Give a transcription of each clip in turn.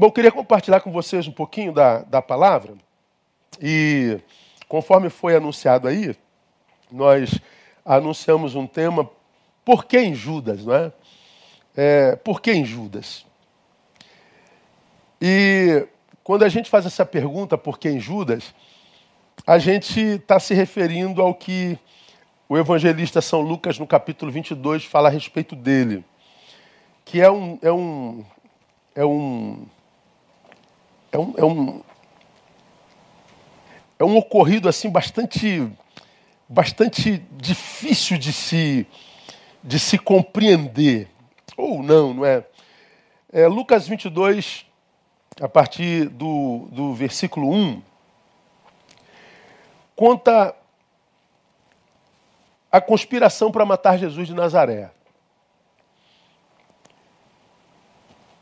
Bom, queria compartilhar com vocês um pouquinho da, da palavra. E conforme foi anunciado aí, nós anunciamos um tema, por que em Judas, não é? é por que em Judas? E quando a gente faz essa pergunta, por que em Judas, a gente está se referindo ao que o evangelista São Lucas, no capítulo 22, fala a respeito dele, que é um, é um, é um é um, é um, é um ocorrido assim bastante, bastante difícil de se, de se compreender. Ou não, não é? é Lucas 22, a partir do, do versículo 1, conta a conspiração para matar Jesus de Nazaré.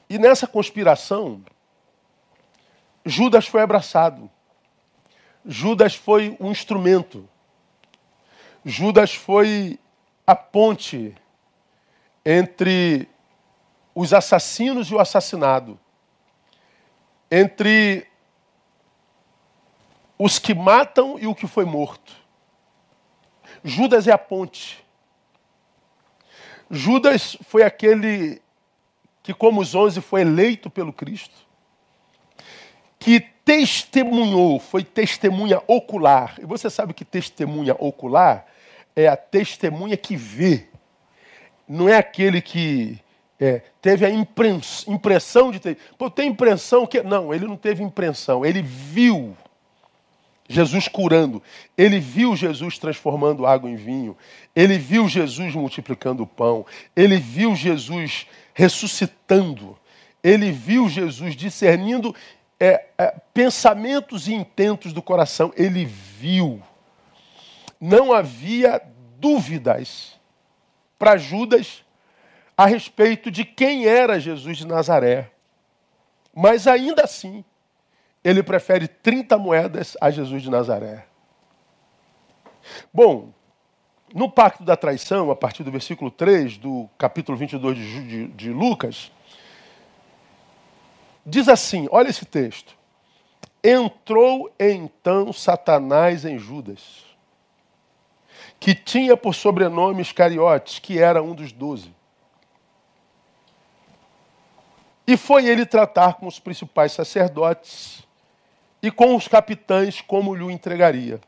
E nessa conspiração, Judas foi abraçado. Judas foi um instrumento. Judas foi a ponte entre os assassinos e o assassinado. Entre os que matam e o que foi morto. Judas é a ponte. Judas foi aquele que, como os onze, foi eleito pelo Cristo que testemunhou, foi testemunha ocular. E você sabe que testemunha ocular é a testemunha que vê. Não é aquele que é, teve a impressão de ter. Pô, tem impressão que. Não, ele não teve impressão, ele viu. Jesus curando, ele viu Jesus transformando água em vinho, ele viu Jesus multiplicando o pão, ele viu Jesus ressuscitando, ele viu Jesus discernindo é, é, pensamentos e intentos do coração. Ele viu. Não havia dúvidas para Judas a respeito de quem era Jesus de Nazaré. Mas ainda assim, ele prefere 30 moedas a Jesus de Nazaré. Bom, no pacto da traição, a partir do versículo 3 do capítulo 22 de, de, de Lucas, Diz assim: olha esse texto. Entrou então Satanás em Judas, que tinha por sobrenome Iscariotes, que era um dos doze. E foi ele tratar com os principais sacerdotes e com os capitães como lhe entregaria.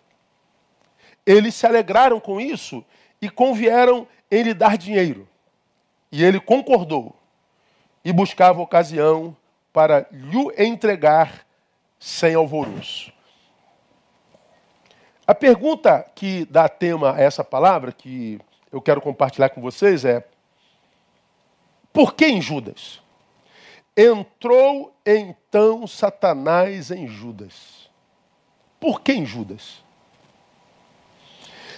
Eles se alegraram com isso e convieram em lhe dar dinheiro. E ele concordou e buscava ocasião para lhe entregar sem alvoroço. A pergunta que dá tema a essa palavra, que eu quero compartilhar com vocês, é: por que em Judas? Entrou então Satanás em Judas. Por que em Judas?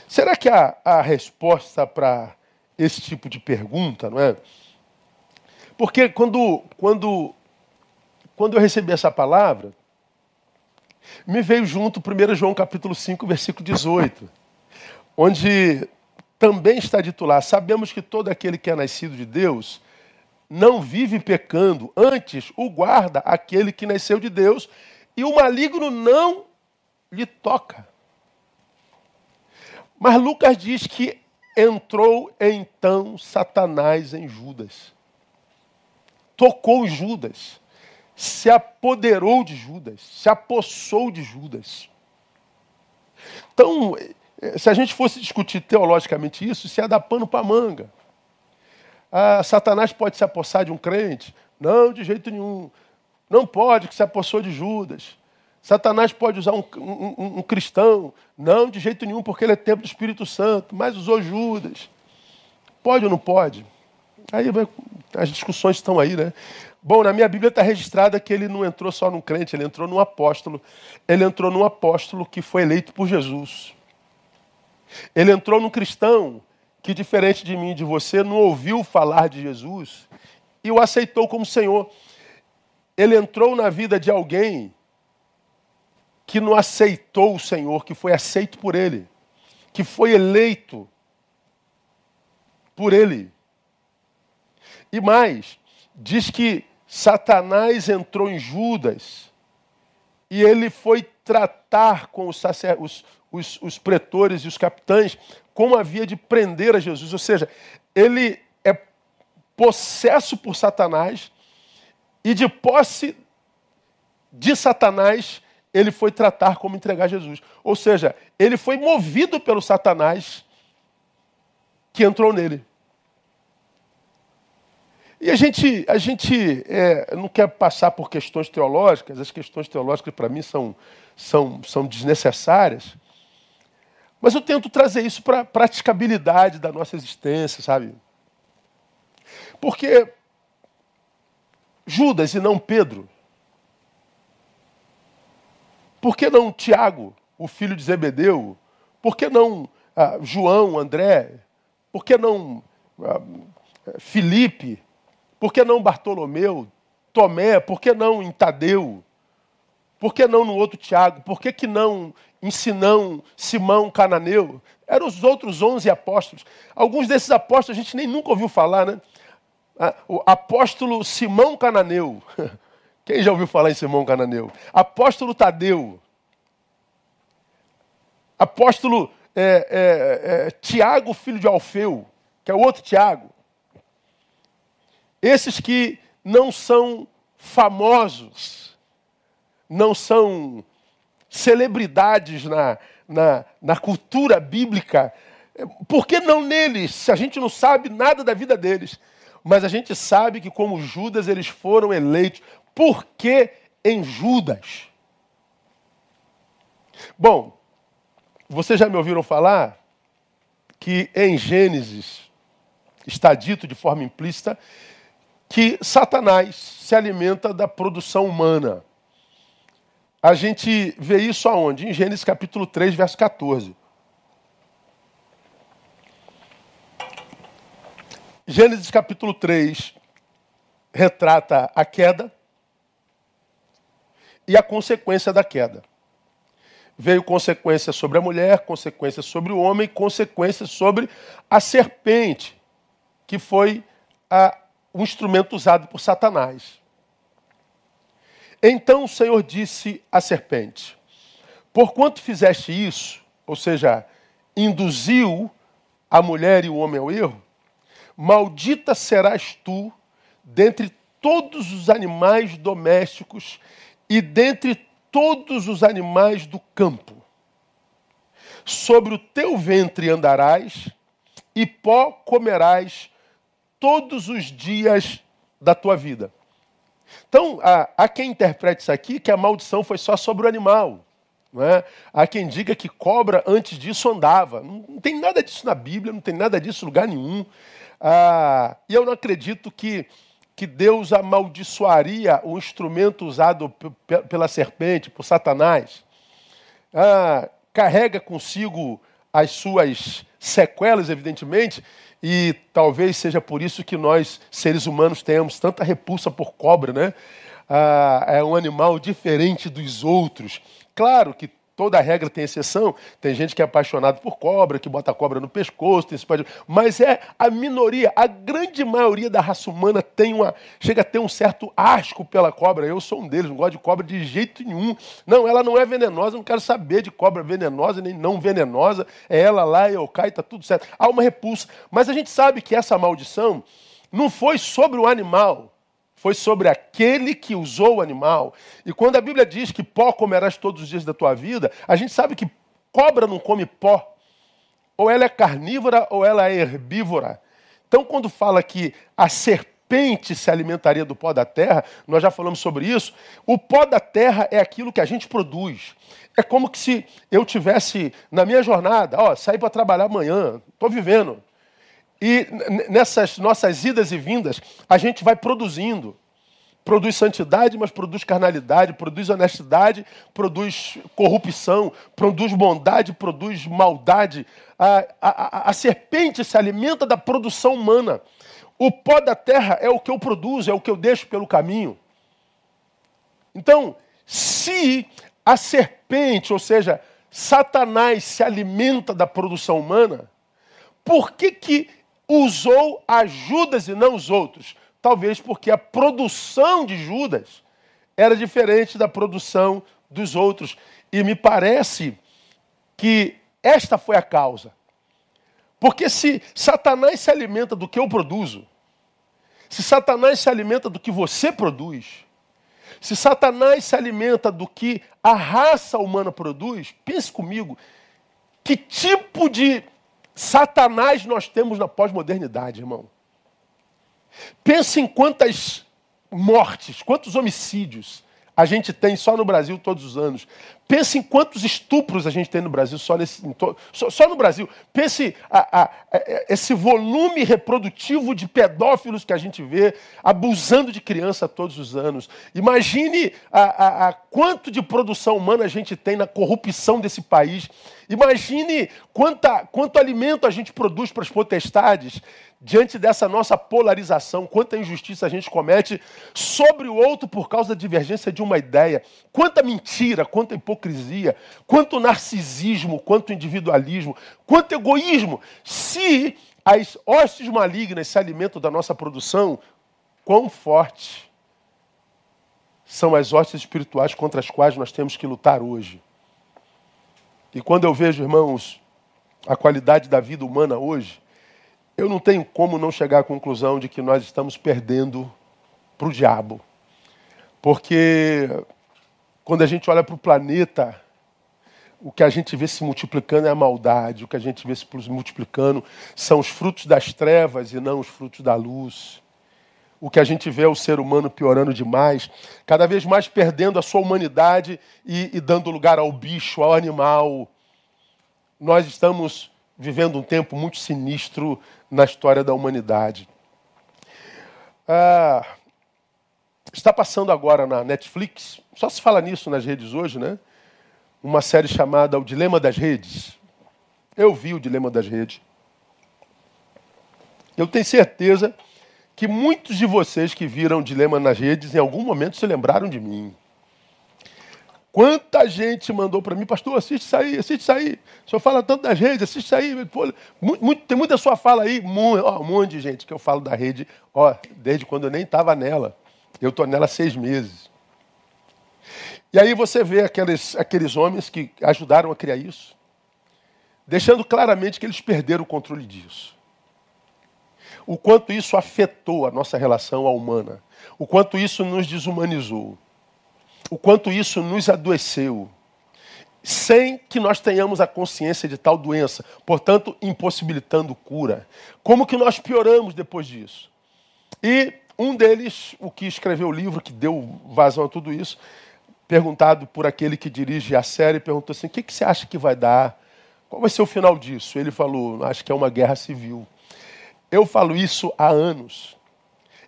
Será que a, a resposta para esse tipo de pergunta, não é? Porque quando, quando quando eu recebi essa palavra, me veio junto 1 João capítulo 5, versículo 18, onde também está dito lá: sabemos que todo aquele que é nascido de Deus não vive pecando, antes o guarda aquele que nasceu de Deus, e o maligno não lhe toca. Mas Lucas diz que entrou então Satanás em Judas. Tocou Judas se apoderou de Judas, se apossou de Judas. Então, se a gente fosse discutir teologicamente isso, se ia dar pano para manga. Ah, Satanás pode se apossar de um crente? Não, de jeito nenhum. Não pode, que se apossou de Judas. Satanás pode usar um, um, um, cristão? Não, de jeito nenhum, porque ele é tempo do Espírito Santo, mas usou Judas. Pode ou não pode? Aí as discussões estão aí, né? Bom, na minha Bíblia está registrada que ele não entrou só num crente, ele entrou num apóstolo. Ele entrou num apóstolo que foi eleito por Jesus. Ele entrou num cristão que, diferente de mim e de você, não ouviu falar de Jesus e o aceitou como Senhor. Ele entrou na vida de alguém que não aceitou o Senhor, que foi aceito por Ele, que foi eleito por Ele. E mais, diz que Satanás entrou em Judas e ele foi tratar com os, os, os, os pretores e os capitães como havia de prender a Jesus. Ou seja, ele é possesso por Satanás e de posse de Satanás ele foi tratar como entregar Jesus. Ou seja, ele foi movido pelo Satanás que entrou nele. E a gente, a gente é, não quer passar por questões teológicas, as questões teológicas para mim são, são, são desnecessárias, mas eu tento trazer isso para a praticabilidade da nossa existência, sabe? Porque Judas e não Pedro, por que não Tiago, o filho de Zebedeu? Por que não ah, João, André? Por que não ah, Felipe? Por que não Bartolomeu? Tomé? Por que não em Tadeu? Por que não no outro Tiago? Por que, que não em Sinão, Simão, Cananeu? Eram os outros onze apóstolos. Alguns desses apóstolos a gente nem nunca ouviu falar, né? O apóstolo Simão Cananeu. Quem já ouviu falar em Simão Cananeu? Apóstolo Tadeu. Apóstolo é, é, é, Tiago, filho de Alfeu, que é o outro Tiago. Esses que não são famosos, não são celebridades na, na, na cultura bíblica, por que não neles, se a gente não sabe nada da vida deles? Mas a gente sabe que, como Judas, eles foram eleitos. Por que em Judas? Bom, vocês já me ouviram falar que em Gênesis está dito de forma implícita que Satanás se alimenta da produção humana. A gente vê isso aonde? Em Gênesis capítulo 3, verso 14. Gênesis capítulo 3 retrata a queda e a consequência da queda. Veio consequência sobre a mulher, consequência sobre o homem, consequência sobre a serpente, que foi a um instrumento usado por Satanás. Então o Senhor disse à serpente: Porquanto fizeste isso, ou seja, induziu a mulher e o homem ao erro, maldita serás tu dentre todos os animais domésticos e dentre todos os animais do campo. Sobre o teu ventre andarás e pó comerás todos os dias da tua vida. Então, há, há quem interprete isso aqui que a maldição foi só sobre o animal. É? Há quem diga que cobra antes disso andava. Não, não tem nada disso na Bíblia, não tem nada disso em lugar nenhum. Ah, e eu não acredito que, que Deus amaldiçoaria o instrumento usado pela serpente, por Satanás. Ah, carrega consigo as suas sequelas, evidentemente, e talvez seja por isso que nós, seres humanos, tenhamos tanta repulsa por cobra, né? Ah, é um animal diferente dos outros. Claro que toda regra tem exceção. Tem gente que é apaixonado por cobra, que bota cobra no pescoço, tem esse... mas é a minoria, a grande maioria da raça humana tem uma, chega a ter um certo asco pela cobra. Eu sou um deles, não gosto de cobra de jeito nenhum. Não, ela não é venenosa, não quero saber de cobra venenosa nem não venenosa. É ela lá, eu caio, tá tudo certo. Há uma repulsa, mas a gente sabe que essa maldição não foi sobre o animal foi sobre aquele que usou o animal. E quando a Bíblia diz que pó comerás todos os dias da tua vida, a gente sabe que cobra não come pó. Ou ela é carnívora ou ela é herbívora. Então, quando fala que a serpente se alimentaria do pó da terra, nós já falamos sobre isso. O pó da terra é aquilo que a gente produz. É como que se eu tivesse na minha jornada, ó, sair para trabalhar amanhã, estou vivendo. E nessas nossas idas e vindas, a gente vai produzindo. Produz santidade, mas produz carnalidade, produz honestidade, produz corrupção, produz bondade, produz maldade. A, a, a, serpente se alimenta da produção humana. O pó da terra é o que eu produzo, é o que eu deixo pelo caminho. Então, se a serpente, ou seja, Satanás se alimenta da produção humana, por que, que usou a Judas e não os outros. talvez porque a produção de Judas era diferente da produção dos outros. E me parece que esta foi a causa. Porque se Satanás se alimenta do que eu produzo, se Satanás se alimenta do que você produz, se Satanás se alimenta do que a raça humana produz, pense comigo, que tipo de Satanás nós temos na pós-modernidade, irmão? Pense em quantas mortes, quantos homicídios a gente tem só no Brasil todos os anos. Pense em quantos estupros a gente tem no Brasil, só, nesse, só, só no Brasil. Pense a, a, a, esse volume reprodutivo de pedófilos que a gente vê abusando de criança todos os anos. Imagine a, quanto de produção humana a gente tem na corrupção desse país. Imagine quanta, quanto alimento a gente produz para as potestades diante dessa nossa polarização, quanta injustiça a gente comete sobre o outro por causa da divergência de uma ideia, quanta mentira, quanta hipocrisia, quanto narcisismo, quanto individualismo, quanto egoísmo. Se as hostes malignas se alimentam da nossa produção, quão forte são as hostes espirituais contra as quais nós temos que lutar hoje. E quando eu vejo, irmãos, a qualidade da vida humana hoje, eu não tenho como não chegar à conclusão de que nós estamos perdendo para o diabo. Porque quando a gente olha para o planeta, o que a gente vê se multiplicando é a maldade, o que a gente vê se multiplicando são os frutos das trevas e não os frutos da luz. O que a gente vê é o ser humano piorando demais, cada vez mais perdendo a sua humanidade e, e dando lugar ao bicho, ao animal. Nós estamos vivendo um tempo muito sinistro na história da humanidade. Ah, está passando agora na Netflix, só se fala nisso nas redes hoje, né? Uma série chamada O Dilema das Redes. Eu vi o Dilema das Redes. Eu tenho certeza que muitos de vocês que viram o Dilema nas Redes em algum momento se lembraram de mim. Quanta gente mandou para mim, pastor, assiste isso aí, assiste isso aí. O senhor fala tanto das redes, assiste isso aí. Pô, muito, tem muita sua fala aí. Muito, um monte de gente que eu falo da rede, ó, desde quando eu nem estava nela. Eu estou nela seis meses. E aí você vê aqueles, aqueles homens que ajudaram a criar isso, deixando claramente que eles perderam o controle disso. O quanto isso afetou a nossa relação à humana. O quanto isso nos desumanizou o quanto isso nos adoeceu, sem que nós tenhamos a consciência de tal doença, portanto, impossibilitando cura. Como que nós pioramos depois disso? E um deles, o que escreveu o livro, que deu vazão a tudo isso, perguntado por aquele que dirige a série, perguntou assim: o que, que você acha que vai dar? Qual vai ser o final disso? Ele falou: acho que é uma guerra civil. Eu falo isso há anos.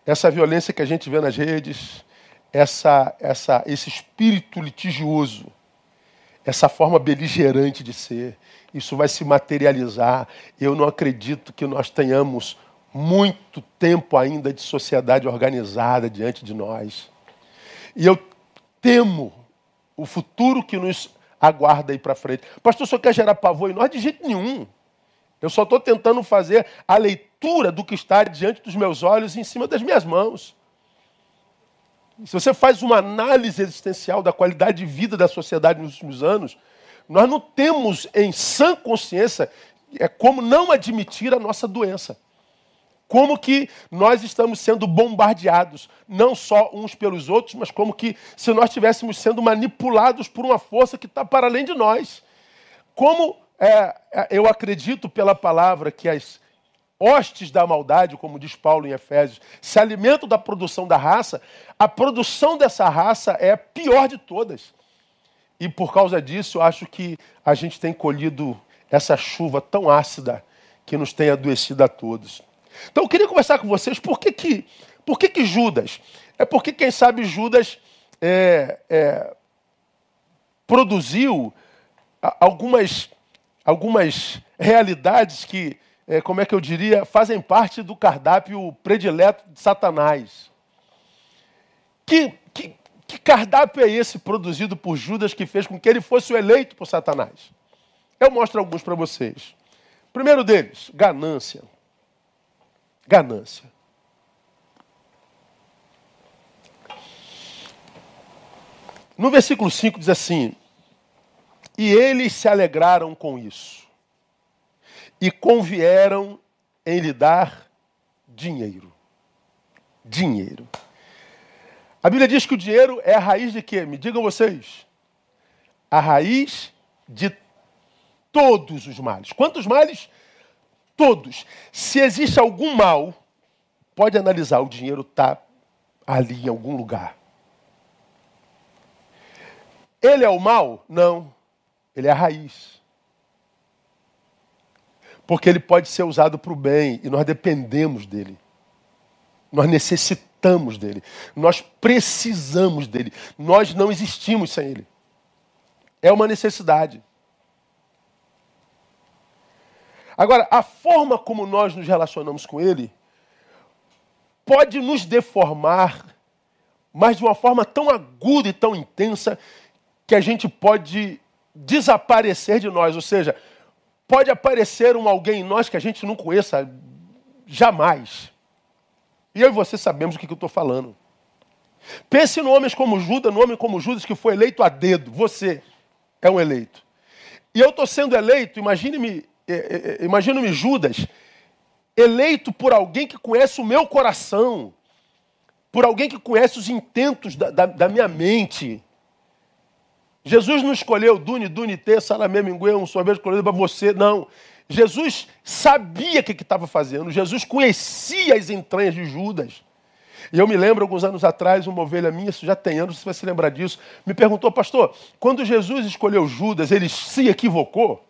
Essa violência que a gente vê nas redes, essa, essa, esse espírito litigioso, essa forma beligerante de ser, isso vai se materializar. Eu não acredito que nós tenhamos muito tempo ainda de sociedade organizada diante de nós. E eu temo o futuro que nos aguarda aí para frente. Pastor, só quer gerar pavor em nós? De jeito nenhum. Eu só estou tentando fazer a leitura do que está diante dos meus olhos em cima das minhas mãos. Se você faz uma análise existencial da qualidade de vida da sociedade nos últimos anos, nós não temos em sã consciência é como não admitir a nossa doença. Como que nós estamos sendo bombardeados, não só uns pelos outros, mas como que se nós estivéssemos sendo manipulados por uma força que está para além de nós. Como é, é eu acredito pela palavra que as hostes da maldade, como diz Paulo em Efésios, se alimentam da produção da raça, a produção dessa raça é a pior de todas. E por causa disso, eu acho que a gente tem colhido essa chuva tão ácida que nos tem adoecido a todos. Então eu queria conversar com vocês por que, que, por que, que Judas? É porque, quem sabe, Judas é, é, produziu algumas, algumas realidades que é, como é que eu diria, fazem parte do cardápio predileto de Satanás. Que, que, que cardápio é esse produzido por Judas que fez com que ele fosse o eleito por Satanás? Eu mostro alguns para vocês. Primeiro deles, ganância ganância. No versículo 5 diz assim: E eles se alegraram com isso, e convieram em lhe dar dinheiro. Dinheiro. A Bíblia diz que o dinheiro é a raiz de quê? Me digam vocês. A raiz de todos os males. Quantos males? Todos. Se existe algum mal, pode analisar, o dinheiro está ali em algum lugar. Ele é o mal? Não. Ele é a raiz. Porque ele pode ser usado para o bem e nós dependemos dele. Nós necessitamos dele. Nós precisamos dele. Nós não existimos sem ele. É uma necessidade. Agora, a forma como nós nos relacionamos com ele pode nos deformar, mas de uma forma tão aguda e tão intensa que a gente pode desaparecer de nós, ou seja, pode aparecer um alguém em nós que a gente não conheça jamais. E eu e você sabemos o que, eu estou falando. Pense no homem como Judas, no homem como Judas que foi eleito a dedo. Você é um eleito. E eu estou sendo eleito, imagine-me, é, é, é, imagine-me Judas, eleito por alguém que conhece o meu coração, por alguém que conhece os intentos da, da, da minha mente. Jesus não escolheu Duni, Duni, Tê, Salamé, Minguê, um sorvete colorido para você, não. Jesus sabia o que estava fazendo, Jesus conhecia as entranhas de Judas. E eu me lembro, alguns anos atrás, uma ovelha minha, isso já tem anos, você vai se lembrar disso, me perguntou, pastor, quando Jesus escolheu Judas, ele se equivocou?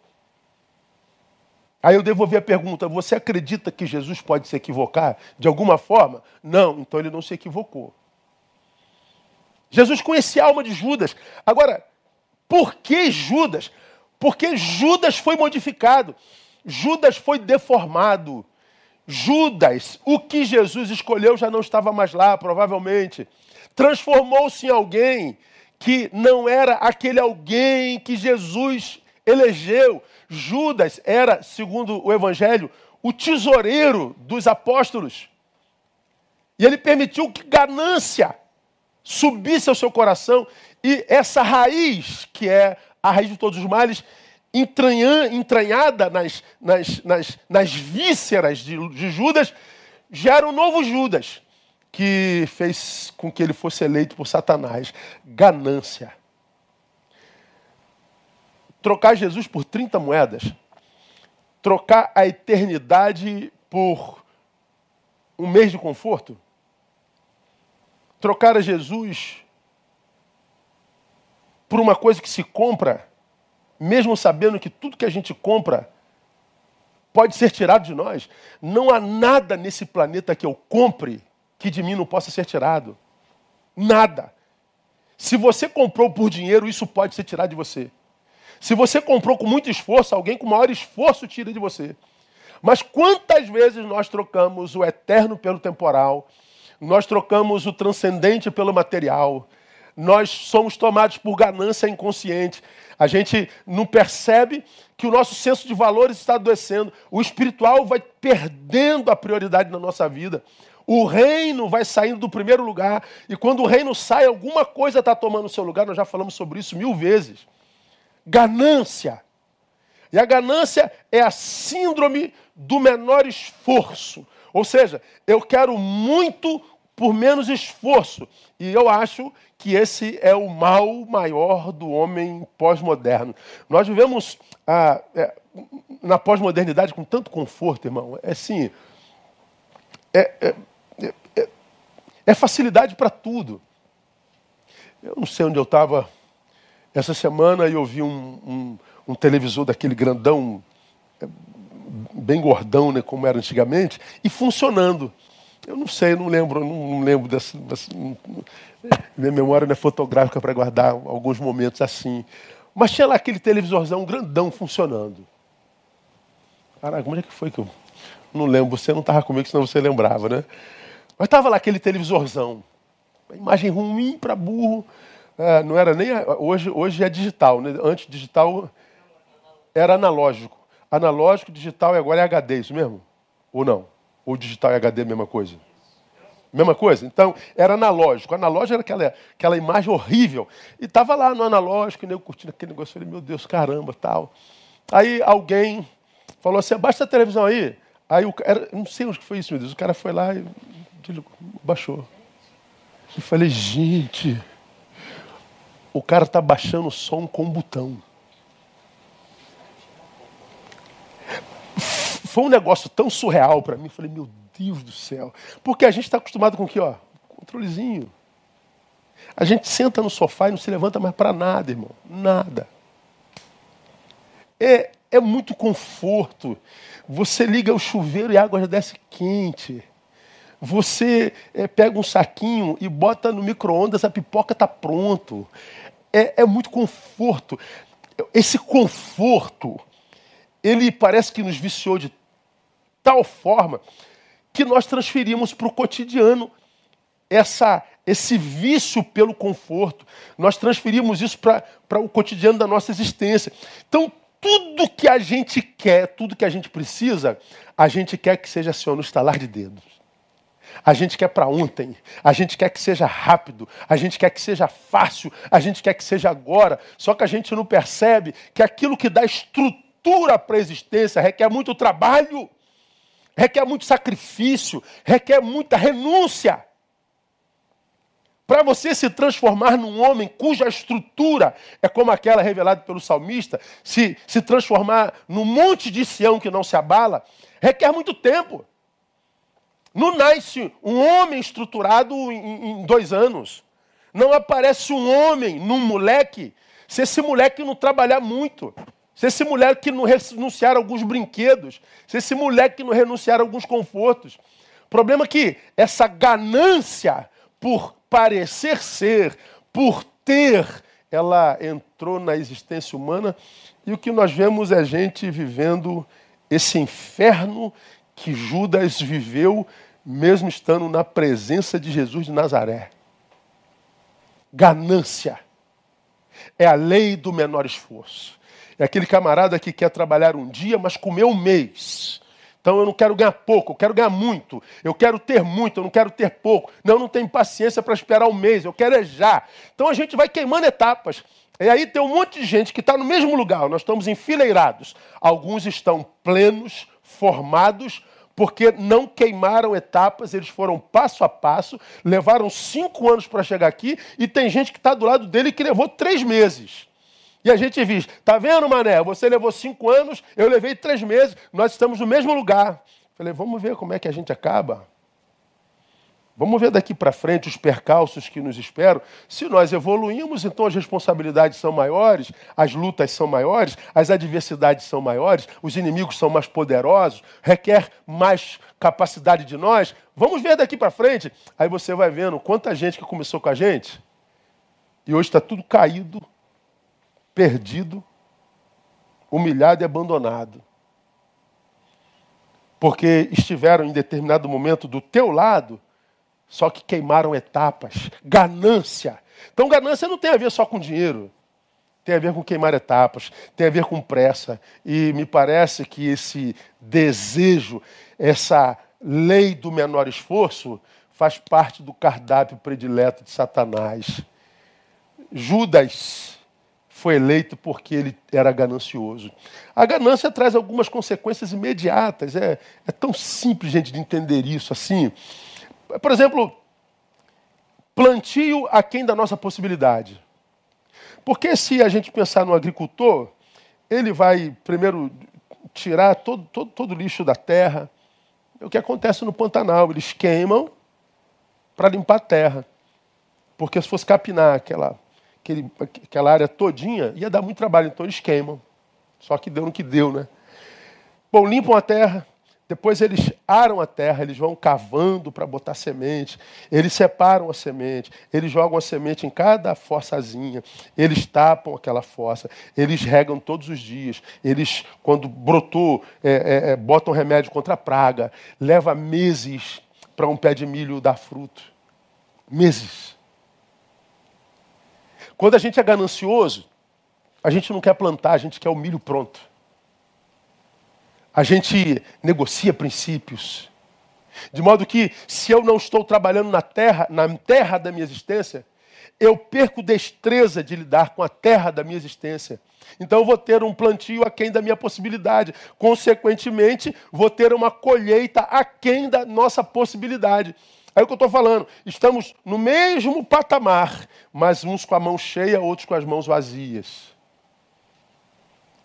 Aí eu devolvi a pergunta: você acredita que Jesus pode se equivocar de alguma forma? Não, então ele não se equivocou. Jesus conhecia a alma de Judas. Agora, por que Judas? Porque Judas foi modificado, Judas foi deformado. Judas, o que Jesus escolheu já não estava mais lá, provavelmente. Transformou-se em alguém que não era aquele alguém que Jesus elegeu. Judas era, segundo o Evangelho, o tesoureiro dos apóstolos. E ele permitiu que ganância subisse ao seu coração e essa raiz, que é a raiz de todos os males, entranhada nas, nas, nas, nas vísceras de, de Judas, gera um novo Judas, que fez com que ele fosse eleito por Satanás. Ganância. Trocar Jesus por 30 moedas, trocar a eternidade por um mês de conforto, trocar a Jesus por uma coisa que se compra, mesmo sabendo que tudo que a gente compra pode ser tirado de nós. Não há nada nesse planeta que eu compre que de mim não possa ser tirado. Nada. Se você comprou por dinheiro, isso pode ser tirado de você. Se você comprou com muito esforço, alguém com maior esforço tira de você. Mas quantas vezes nós trocamos o eterno pelo temporal, nós trocamos o transcendente pelo material, nós somos tomados por ganância inconsciente. A gente não percebe que o nosso senso de valores está adoecendo. O espiritual vai perdendo a prioridade na nossa vida. O reino vai saindo do primeiro lugar. E quando o reino sai, alguma coisa está tomando o seu lugar. Nós já falamos sobre isso mil vezes ganância. E a ganância é a síndrome do menor esforço. Ou seja, eu quero muito por menos esforço. E eu acho que esse é o mal maior do homem pós-moderno. Nós vivemos ah, é, na pós-modernidade com tanto conforto, irmão. É assim. É, é, é, é, é facilidade para tudo. Eu não sei onde eu estava essa semana eu vi um, um, um televisor daquele grandão, é, bem gordão, né, como era antigamente, e funcionando. Eu não sei, não lembro, não, não lembro dessa, dessa minha memória não é fotográfica para guardar alguns momentos assim. Mas tinha lá aquele televisorzão grandão funcionando. Caraca, como é que foi que eu não lembro? Você não estava comigo, senão você lembrava, né? Mas estava lá aquele televisorzão. A imagem ruim para burro. É, não era nem. Hoje, hoje é digital, né? Antes digital era analógico. Analógico, digital e agora é HD, isso mesmo? Ou não? Ou digital e HD é a mesma coisa? Mesma coisa? Então, era analógico. Analógico era aquela, aquela imagem horrível. E estava lá no analógico, e eu curtindo aquele negócio. Falei, meu Deus, caramba, tal. Aí alguém falou assim, abaixa a televisão aí. Aí o cara, não sei o que foi isso, meu Deus. O cara foi lá e baixou. Eu falei, gente, o cara está baixando o som com um botão. Foi um negócio tão surreal para mim. Eu falei, meu Deus do céu. Porque a gente está acostumado com o que, ó? Controlezinho. A gente senta no sofá e não se levanta mais para nada, irmão. Nada. É, é muito conforto. Você liga o chuveiro e a água já desce quente. Você é, pega um saquinho e bota no micro-ondas, a pipoca está pronto. É, é muito conforto. Esse conforto, ele parece que nos viciou de tal forma que nós transferimos para o cotidiano essa, esse vício pelo conforto. Nós transferimos isso para o cotidiano da nossa existência. Então, tudo que a gente quer, tudo que a gente precisa, a gente quer que seja assim, no estalar de dedos. A gente quer para ontem, a gente quer que seja rápido, a gente quer que seja fácil, a gente quer que seja agora. Só que a gente não percebe que aquilo que dá estrutura para a existência requer muito trabalho requer muito sacrifício, requer muita renúncia. Para você se transformar num homem cuja estrutura é como aquela revelada pelo salmista, se, se transformar num monte de Sião que não se abala, requer muito tempo. Não nasce um homem estruturado em, em dois anos. Não aparece um homem num moleque se esse moleque não trabalhar muito. Se esse moleque não renunciar a alguns brinquedos, se esse moleque não renunciar a alguns confortos. O problema é que essa ganância por parecer ser, por ter, ela entrou na existência humana e o que nós vemos é gente vivendo esse inferno que Judas viveu mesmo estando na presença de Jesus de Nazaré. Ganância é a lei do menor esforço. É aquele camarada que quer trabalhar um dia, mas comer um mês. Então eu não quero ganhar pouco, eu quero ganhar muito. Eu quero ter muito, eu não quero ter pouco. Não, eu não tenho paciência para esperar um mês, eu quero é já. Então a gente vai queimando etapas. E aí tem um monte de gente que está no mesmo lugar, nós estamos enfileirados. Alguns estão plenos, formados, porque não queimaram etapas, eles foram passo a passo, levaram cinco anos para chegar aqui, e tem gente que está do lado dele que levou três meses. E a gente diz: tá vendo, Mané? Você levou cinco anos, eu levei três meses, nós estamos no mesmo lugar. Falei: vamos ver como é que a gente acaba. Vamos ver daqui para frente os percalços que nos esperam. Se nós evoluímos, então as responsabilidades são maiores, as lutas são maiores, as adversidades são maiores, os inimigos são mais poderosos, requer mais capacidade de nós. Vamos ver daqui para frente. Aí você vai vendo quanta gente que começou com a gente e hoje está tudo caído, perdido, humilhado e abandonado. Porque estiveram em determinado momento do teu lado, só que queimaram etapas. Ganância. Então, ganância não tem a ver só com dinheiro. Tem a ver com queimar etapas, tem a ver com pressa. E me parece que esse desejo, essa lei do menor esforço, faz parte do cardápio predileto de Satanás. Judas foi eleito porque ele era ganancioso. A ganância traz algumas consequências imediatas. É, é tão simples, gente, de entender isso assim. Por exemplo, plantio aquém da nossa possibilidade. Porque se a gente pensar no agricultor, ele vai primeiro tirar todo, todo, todo o lixo da terra. É o que acontece no Pantanal, eles queimam para limpar a terra. Porque se fosse capinar aquela aquele, aquela área todinha, ia dar muito trabalho, então eles queimam. Só que deu no que deu, né? Bom, limpam a terra, depois eles aram a terra, eles vão cavando para botar semente, eles separam a semente, eles jogam a semente em cada fossazinha, eles tapam aquela fossa, eles regam todos os dias, eles, quando brotou, é, é, é botam remédio contra a praga, leva meses para um pé de milho dar fruto. Meses. Quando a gente é ganancioso, a gente não quer plantar, a gente quer o milho pronto. A gente negocia princípios. De modo que, se eu não estou trabalhando na terra, na terra da minha existência, eu perco destreza de lidar com a terra da minha existência. Então eu vou ter um plantio aquém da minha possibilidade. Consequentemente, vou ter uma colheita aquém da nossa possibilidade. É o que eu estou falando. Estamos no mesmo patamar, mas uns com a mão cheia, outros com as mãos vazias.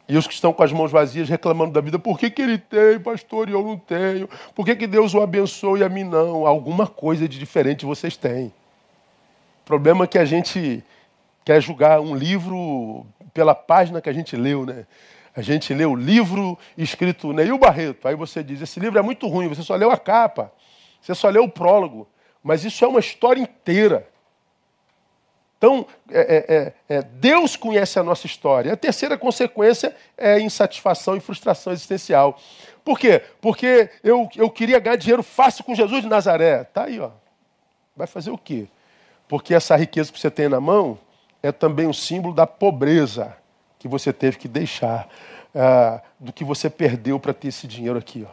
E os que estão com as mãos vazias reclamando da vida, por que, que ele tem, pastor, e eu não tenho? Por que, que Deus o abençoe e a mim não? Alguma coisa de diferente vocês têm. O problema é que a gente quer julgar um livro pela página que a gente leu, né? A gente lê o livro escrito Neil Barreto. Aí você diz: esse livro é muito ruim, você só leu a capa, você só leu o prólogo. Mas isso é uma história inteira. Então, é, é, é, é, Deus conhece a nossa história. A terceira consequência é insatisfação e frustração existencial. Por quê? Porque eu, eu queria ganhar dinheiro fácil com Jesus de Nazaré. Tá aí, ó. Vai fazer o quê? Porque essa riqueza que você tem na mão é também um símbolo da pobreza que você teve que deixar, ah, do que você perdeu para ter esse dinheiro aqui. Ó.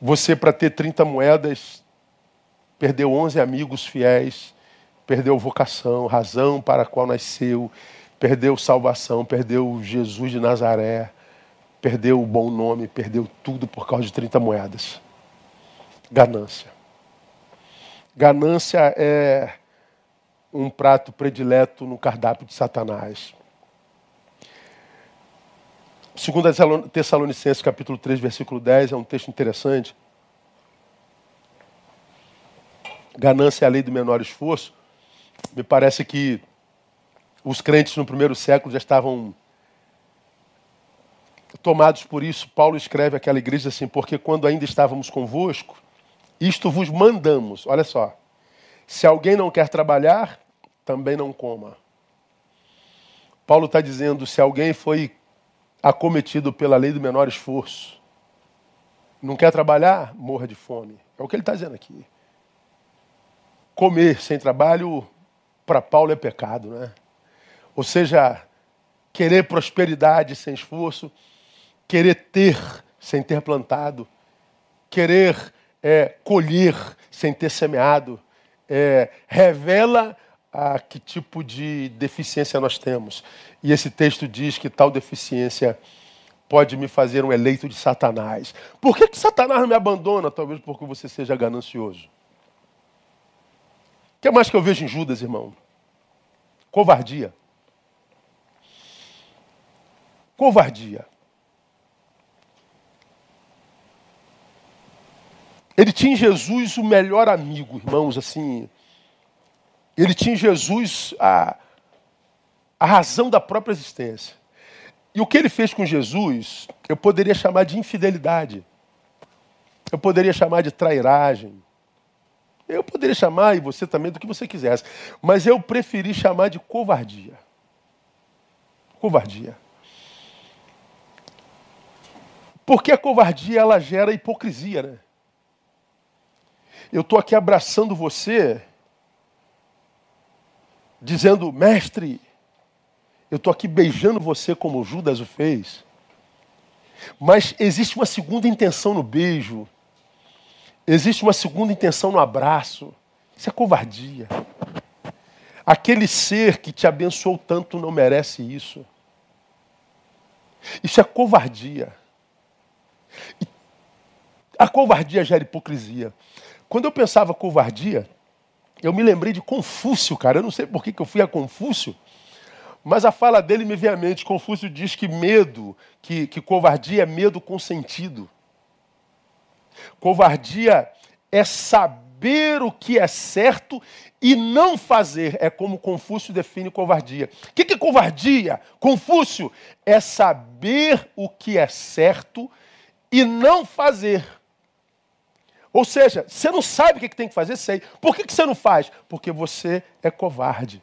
Você, para ter 30 moedas, perdeu 11 amigos fiéis perdeu vocação, razão para a qual nasceu, perdeu salvação, perdeu Jesus de Nazaré, perdeu o bom nome, perdeu tudo por causa de 30 moedas. Ganância. Ganância é um prato predileto no cardápio de Satanás. Segundo Tessalonicenses capítulo 3, versículo 10, é um texto interessante. Ganância é a lei do menor esforço. Me parece que os crentes no primeiro século já estavam tomados por isso. Paulo escreve aquela igreja assim: porque quando ainda estávamos convosco, isto vos mandamos. Olha só. Se alguém não quer trabalhar, também não coma. Paulo está dizendo: se alguém foi acometido pela lei do menor esforço, não quer trabalhar, morra de fome. É o que ele está dizendo aqui. Comer sem trabalho para Paulo é pecado, né? Ou seja, querer prosperidade sem esforço, querer ter sem ter plantado, querer é, colher sem ter semeado, é, revela a que tipo de deficiência nós temos. E esse texto diz que tal deficiência pode me fazer um eleito de Satanás. Por que, que Satanás me abandona? Talvez porque você seja ganancioso. Que mais que eu vejo em Judas, irmão? Covardia. Covardia. Ele tinha em Jesus o melhor amigo, irmãos, assim. Ele tinha em Jesus a, a razão da própria existência. E o que ele fez com Jesus, eu poderia chamar de infidelidade. Eu poderia chamar de trairagem. Eu poderia chamar, e você também, do que você quisesse. Mas eu preferi chamar de covardia. Covardia. Porque a covardia ela gera hipocrisia, né? Eu estou aqui abraçando você, dizendo, mestre, eu estou aqui beijando você como Judas o fez. Mas existe uma segunda intenção no beijo. Existe uma segunda intenção no abraço. Isso é covardia. Aquele ser que te abençoou tanto não merece isso. Isso é covardia. A covardia gera hipocrisia. Quando eu pensava covardia, eu me lembrei de Confúcio, cara. Eu não sei por que, que eu fui a Confúcio, mas a fala dele me veio à mente. Confúcio diz que medo, que, que covardia é medo consentido. Covardia é saber o que é certo e não fazer. É como Confúcio define covardia. O que é covardia? Confúcio é saber o que é certo e não fazer. Ou seja, você não sabe o que tem que fazer, sei. Por que você não faz? Porque você é covarde.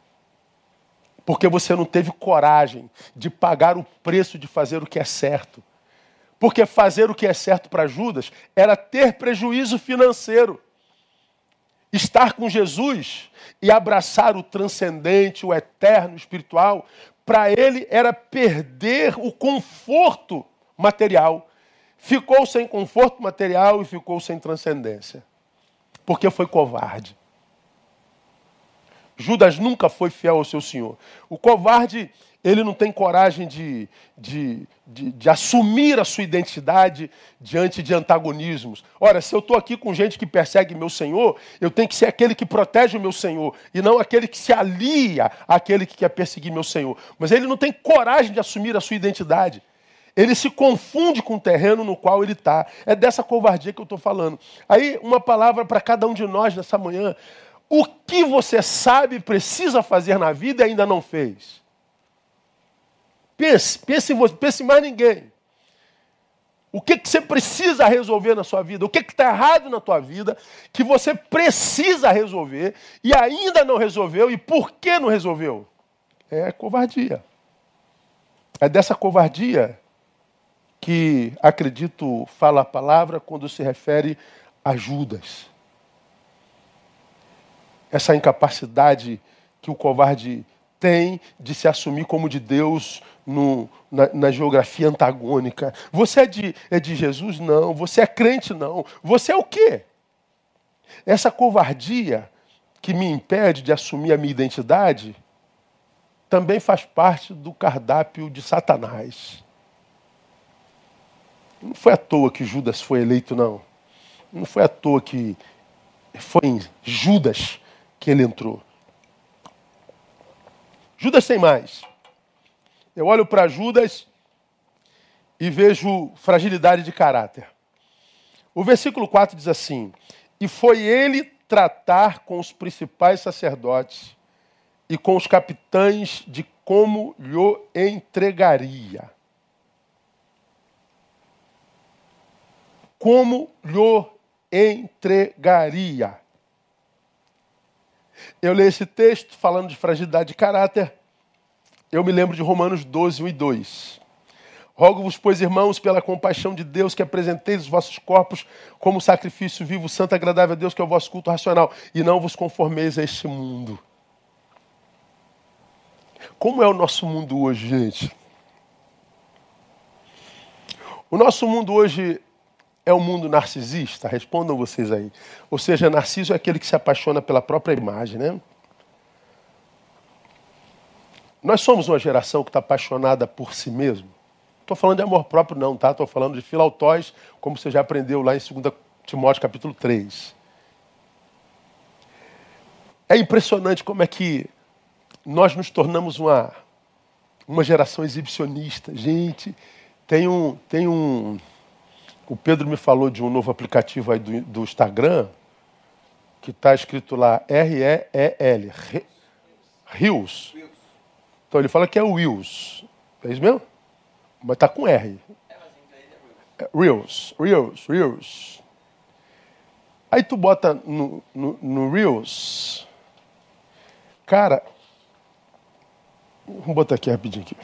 Porque você não teve coragem de pagar o preço de fazer o que é certo. Porque fazer o que é certo para Judas era ter prejuízo financeiro. Estar com Jesus e abraçar o transcendente, o eterno, o espiritual, para ele era perder o conforto material. ficou sem conforto material e ficou sem transcendência. Porque foi covarde. Judas nunca foi fiel ao seu senhor. O covarde, ele não tem coragem de, de, de, de, assumir a sua identidade diante de antagonismos. Ora, se eu estou aqui com gente que persegue meu senhor, eu tenho que ser aquele que protege o meu senhor, e não aquele que se alia àquele que quer perseguir meu senhor. Mas ele não tem coragem de assumir a sua identidade. Ele se confunde com o terreno no qual ele está. É dessa covardia que eu estou falando. Aí, uma palavra para cada um de nós nessa manhã. O que você sabe precisa fazer na vida e ainda não fez? Pense, pense em você, pense em mais ninguém. O que, que você precisa resolver na sua vida? O que está errado na tua vida que você precisa resolver e ainda não resolveu? E por que não resolveu? É covardia. É dessa covardia que, acredito, fala a palavra quando se refere a Judas essa incapacidade que o covarde tem de se assumir como de Deus no, na, na, geografia antagônica. Você é de, é de Jesus? Não. Você é crente? Não. Você é o quê? Essa covardia que me impede de assumir a minha identidade também faz parte do cardápio de Satanás. Não foi à toa que Judas foi eleito, não. Não foi à toa que foi em Judas que ele entrou. Judas tem mais. Eu olho para Judas e vejo fragilidade de caráter. O versículo 4 diz assim: E foi ele tratar com os principais sacerdotes e com os capitães de como lhe entregaria. Como lhe entregaria. Eu leio esse texto falando de fragilidade de caráter. Eu me lembro de Romanos 12, 1 e 2. Rogo-vos, pois, irmãos, pela compaixão de Deus, que apresenteis os vossos corpos como sacrifício vivo, santo, agradável a Deus, que é o vosso culto racional, e não vos conformeis a este mundo. Como é o nosso mundo hoje, gente? O nosso mundo hoje é um mundo narcisista? Respondam vocês aí. Ou seja, narciso é aquele que se apaixona pela própria imagem, né? Nós somos uma geração que está apaixonada por si mesmo. Estou falando de amor próprio, não, tá? Estou falando de filautóis, como você já aprendeu lá em 2 Timóteo capítulo 3. É impressionante como é que nós nos tornamos uma, uma geração exibicionista. Gente, tem um, tem um, o Pedro me falou de um novo aplicativo aí do, do Instagram, que está escrito lá R-E-E-L, Rios. Então ele fala que é Wills. É isso mesmo? Mas está com R. Reels, Reels, Reels. Aí tu bota no, no, no Reels. Cara, vamos botar aqui rapidinho aqui.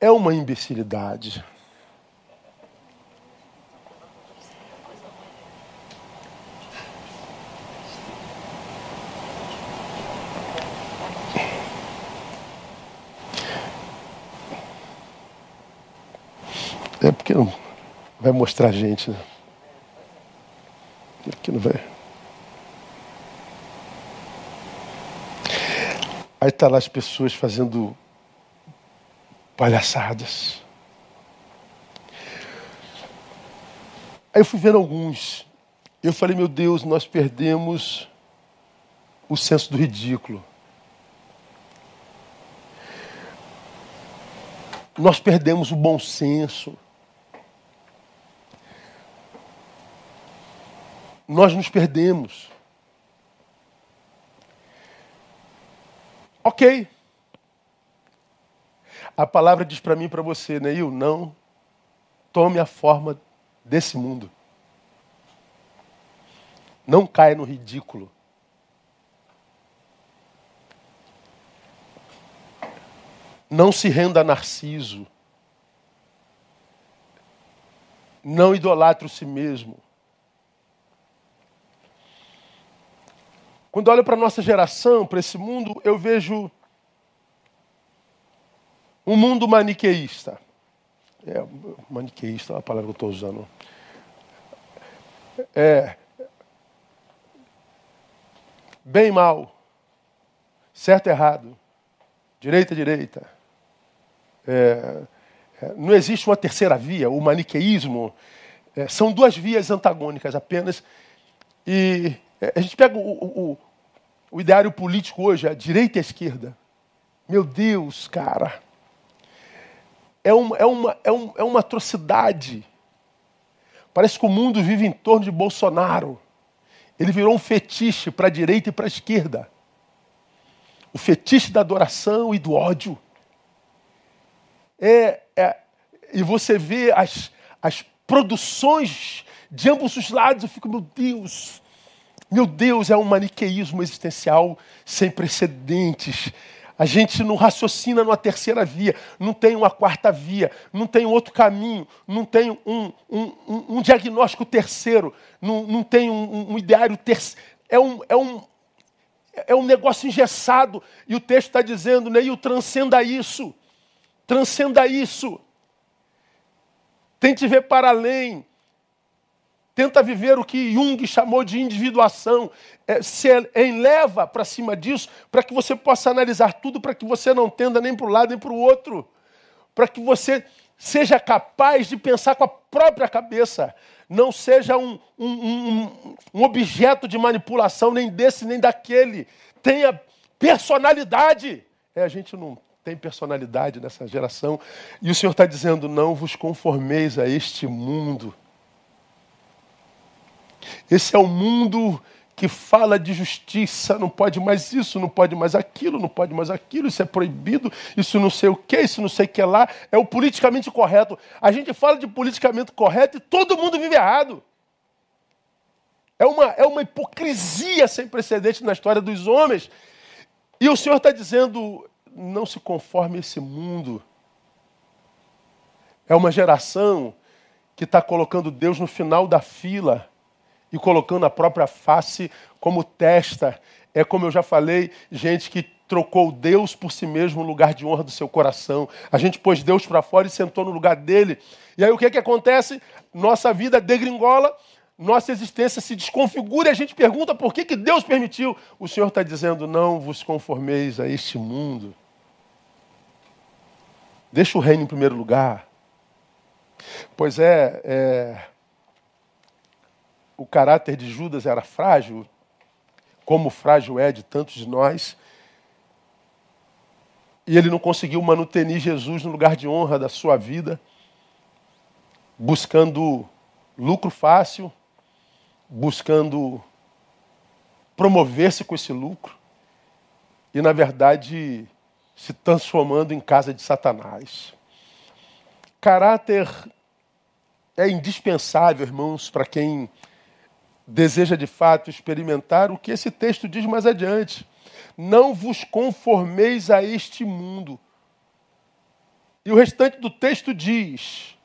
é uma imbecilidade. É porque não vai mostrar a gente, né? Porque não vai. Aí tá lá as pessoas fazendo palhaçadas. Aí eu fui vendo alguns. Eu falei, meu Deus, nós perdemos o senso do ridículo. Nós perdemos o bom senso. Nós nos perdemos. Ok. A palavra diz para mim e para você, Neil, não tome a forma desse mundo. Não caia no ridículo. Não se renda a narciso. Não idolatre si mesmo. Quando olho para a nossa geração, para esse mundo, eu vejo Um mundo maniqueísta. É, maniqueísta é a palavra que eu estou usando. É, bem mal, certo errado, direita direita. É, é, não existe uma terceira via, o maniqueísmo. É, são duas vias antagônicas apenas. E é, a gente pega o, o, o ideário político hoje, a direita e a esquerda. Meu Deus, cara. É uma, é uma, é um, é uma atrocidade. Parece que o mundo vive em torno de Bolsonaro. Ele virou um fetiche para a direita e para a esquerda. O fetiche da adoração e do ódio. É, é, e você vê as, as produções de ambos os lados, eu fico, meu Deus, meu Deus, é um maniqueísmo existencial sem precedentes. A gente não raciocina numa terceira via, não tem uma quarta via, não tem outro caminho, não tem um, um, um, um diagnóstico terceiro, não, não tem um, ideário terceiro. É um, é, um, é um negócio engessado. E o texto está dizendo, Neil, transcenda isso. Transcenda isso. Tente ver para além. Tenta viver o que Jung chamou de individuação. É, se eleva para cima disso, para que você possa analisar tudo, para que você não tenda nem para um lado nem para o outro. Para que você seja capaz de pensar com a própria cabeça. Não seja um, um, um, um objeto de manipulação, nem desse nem daquele. Tenha personalidade. É, a gente não tem personalidade nessa geração. E o Senhor está dizendo: não vos conformeis a este mundo esse é o mundo que fala de justiça, não pode mais isso, não pode mais aquilo, não pode mais aquilo, isso é proibido, isso não sei o que, isso não sei o que lá, é o politicamente correto. A gente fala de politicamente correto e todo mundo vive errado. É uma, é uma hipocrisia sem precedente na história dos homens. E o Senhor está dizendo: não se conforme esse mundo. É uma geração que está colocando Deus no final da fila e colocando a própria face como testa. É como eu já falei, gente que trocou Deus por si mesmo no lugar de honra do seu coração. A gente pôs Deus para fora e sentou no lugar dele. E aí o que, que acontece? Nossa vida degringola, nossa existência se desconfigura e a gente pergunta por que, que Deus permitiu. O Senhor está dizendo: não vos conformeis a este mundo. Deixa o reino em primeiro lugar. Pois é, é o caráter de Judas era frágil, como frágil é de tantos de nós. E ele não conseguiu manutenir Jesus no lugar de honra da sua vida, buscando lucro fácil, buscando promover-se com esse lucro e, na verdade, se transformando em casa de Satanás. Caráter é indispensável, irmãos, para quem deseja de fato experimentar o que esse texto diz mais adiante. Não vos conformeis a este mundo. E o restante do texto diz: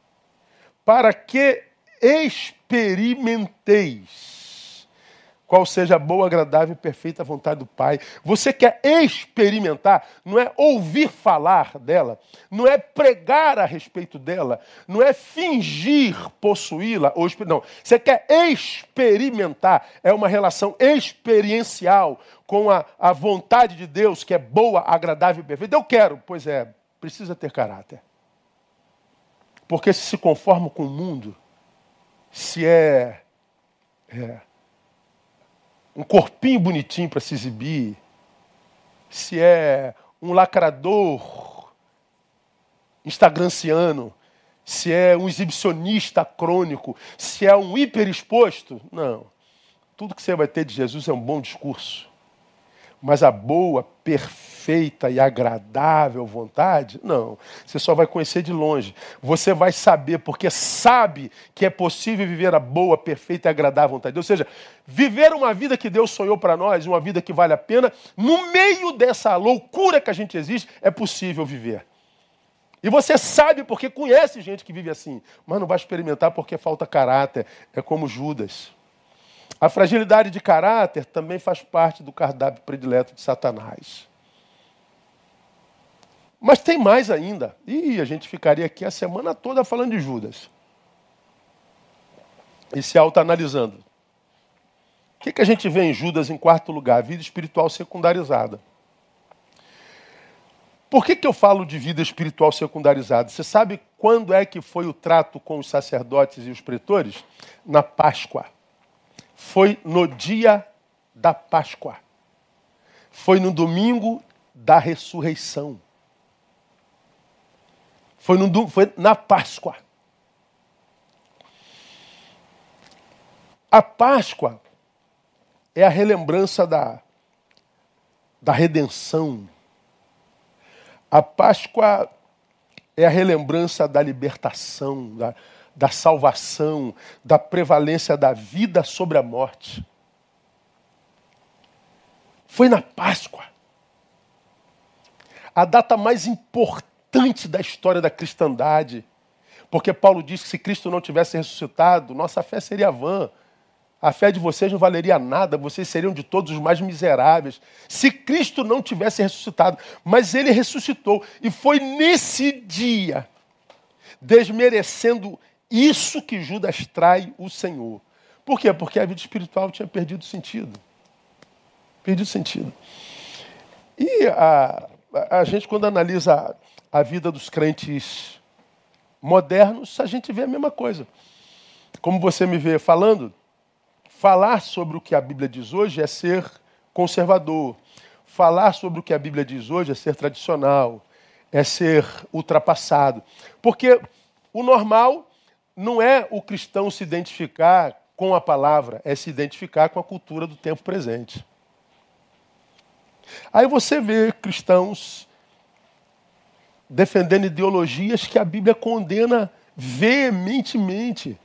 para que experimenteis qual seja a boa, agradável e perfeita vontade do Pai. Você quer experimentar, não é ouvir falar dela, não é pregar a respeito dela, não é fingir possuí-la, ou não. Você quer experimentar, é uma relação experiencial com a, a vontade de Deus, que é boa, agradável e perfeita. Eu quero, pois é, precisa ter caráter. Porque se se conforma com o mundo, se é, é um corpinho bonitinho para se exibir, se é um lacrador instagranciano, se é um exibicionista crônico, se é um hiperexposto. Não. Tudo que você vai ter de Jesus é um bom discurso. Mas a boa, perfeita e agradável vontade, não. Você só vai conhecer de longe. Você vai saber, porque sabe que é possível viver a boa, perfeita e agradável vontade. Ou seja, viver uma vida que Deus sonhou para nós, uma vida que vale a pena, no meio dessa loucura que a gente existe, é possível viver. E você sabe porque conhece gente que vive assim, mas não vai experimentar porque falta caráter. É como Judas. A fragilidade de caráter também faz parte do cardápio predileto de Satanás. Mas tem mais ainda. E a gente ficaria aqui a semana toda falando de Judas. E se autoanalisando. O que, que a gente vê em Judas em quarto lugar? Vida espiritual secundarizada. Por que, que eu falo de vida espiritual secundarizada? Você sabe quando é que foi o trato com os sacerdotes e os pretores? Na Páscoa. Foi no dia da Páscoa. Foi no domingo da ressurreição. Foi, no, foi na Páscoa. A Páscoa é a relembrança da, da redenção. A Páscoa é a relembrança da libertação, da, da salvação, da prevalência da vida sobre a morte. Foi na Páscoa. A data mais importante da história da cristandade. Porque Paulo diz que se Cristo não tivesse ressuscitado, nossa fé seria vã. A fé de vocês não valeria nada, vocês seriam de todos os mais miseráveis. Se Cristo não tivesse ressuscitado, mas ele ressuscitou, e foi nesse dia, desmerecendo isso que Judas trai o Senhor. Por quê? Porque a vida espiritual tinha perdido sentido. Perdi o sentido. E a, a gente, quando analisa a vida dos crentes modernos, a gente vê a mesma coisa. Como você me vê falando, falar sobre o que a Bíblia diz hoje é ser conservador. Falar sobre o que a Bíblia diz hoje é ser tradicional, é ser ultrapassado. Porque o normal não é o cristão se identificar com a palavra, é se identificar com a cultura do tempo presente. Aí você vê cristãos defendendo ideologias que a Bíblia condena veementemente.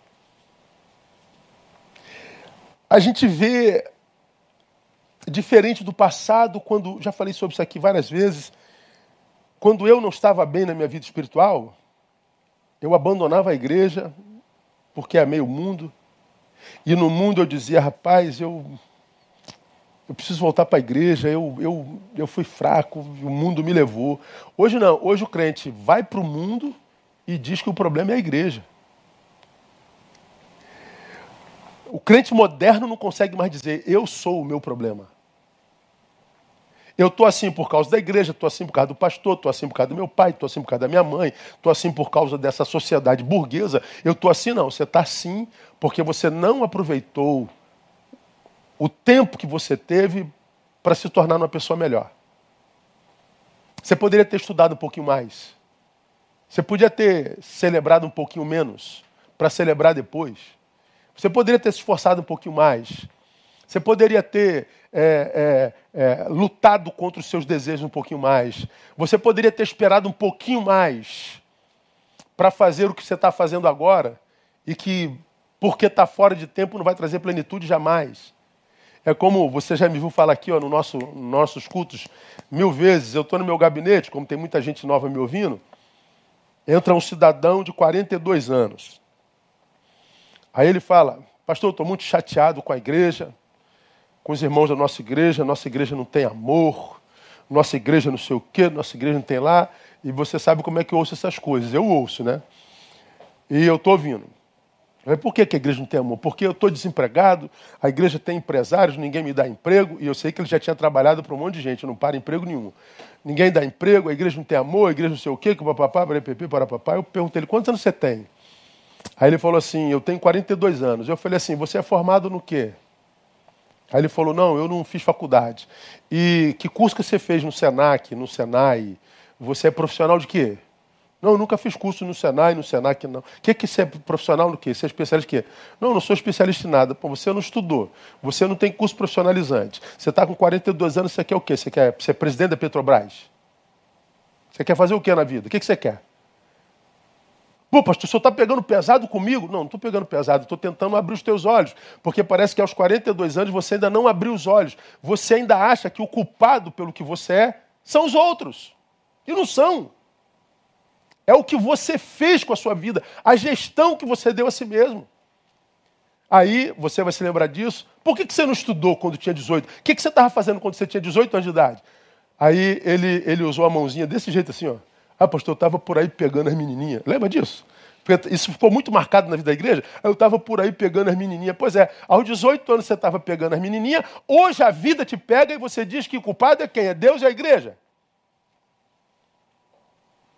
A gente vê, diferente do passado, quando, já falei sobre isso aqui várias vezes, quando eu não estava bem na minha vida espiritual, eu abandonava a igreja, porque amei o mundo, e no mundo eu dizia, rapaz, eu eu preciso voltar para a igreja, eu, eu, eu fui fraco, o mundo me levou. Hoje não, hoje o crente vai para o mundo e diz que o problema é a igreja. O crente moderno não consegue mais dizer, eu sou o meu problema. Eu estou assim por causa da igreja, estou assim por causa do pastor, estou assim por causa do meu pai, estou assim por causa da minha mãe, estou assim por causa dessa sociedade burguesa. Eu estou assim, não. Você está assim porque você não aproveitou o tempo que você teve para se tornar uma pessoa melhor. Você poderia ter estudado um pouquinho mais. Você podia ter celebrado um pouquinho menos para celebrar depois. Você poderia ter se esforçado um pouquinho mais. Você poderia ter é, é, é, lutado contra os seus desejos um pouquinho mais. Você poderia ter esperado um pouquinho mais para fazer o que você está fazendo agora e que, porque está fora de tempo, não vai trazer plenitude jamais. É como você já me viu falar aqui ó, no nosso, nos nossos cultos mil vezes. Eu estou no meu gabinete, como tem muita gente nova me ouvindo, entra um cidadão de 42 anos. Aí ele fala, pastor, eu estou muito chateado com a igreja, com os irmãos da nossa igreja, nossa igreja não tem amor, nossa igreja não sei o quê, nossa igreja não tem lá. E você sabe como é que eu ouço essas coisas. Eu ouço, né? E eu estou ouvindo. Por que, a igreja não tem amor? Porque eu estou desempregado, a igreja tem empresários, ninguém me dá emprego, e eu sei que ele já tinha trabalhado para um monte de gente, não para emprego nenhum. Ninguém dá emprego, a igreja não tem amor, a igreja não sei o quê, que papapá, para para papá. Eu perguntei ele, quantos anos você tem? Aí ele falou assim, eu tenho 42 anos. Eu falei assim, você é formado no quê? Aí ele falou, não, eu não fiz faculdade. E que curso que você fez no Senac, no Senai? Você é profissional de quê? Não, eu nunca fiz curso no Senai, no Senac, não. O que, que você é profissional no quê? Você é especialista em quê? Não, eu não sou especialista em nada. Pô, você não estudou. Você não tem curso profissionalizante. Você está com 42 anos, você quer o quê? Você quer ser presidente da Petrobras? Você quer fazer o quê na vida? O que, que você quer? Pô, pastor, o senhor está pegando pesado comigo? Não, não estou pegando pesado, estou tentando abrir os teus olhos. Porque parece que aos 42 anos você ainda não abriu os olhos. Você ainda acha que o culpado pelo que você é são os outros. E não são. É o que você fez com a sua vida, a gestão que você deu a si mesmo. Aí você vai se lembrar disso. Por que, você não estudou quando tinha 18? O que, você estava fazendo quando você tinha 18 anos de idade? Aí ele, ele usou a mãozinha desse jeito assim, ó. Ah, pastor, eu estava por aí pegando as menininhas. Lembra disso? Isso ficou muito marcado na vida da igreja. Eu estava por aí pegando as menininhas. Pois é, aos 18 anos você estava pegando as menininhas. Hoje a vida te pega e você diz que o culpado é quem? É Deus e a igreja.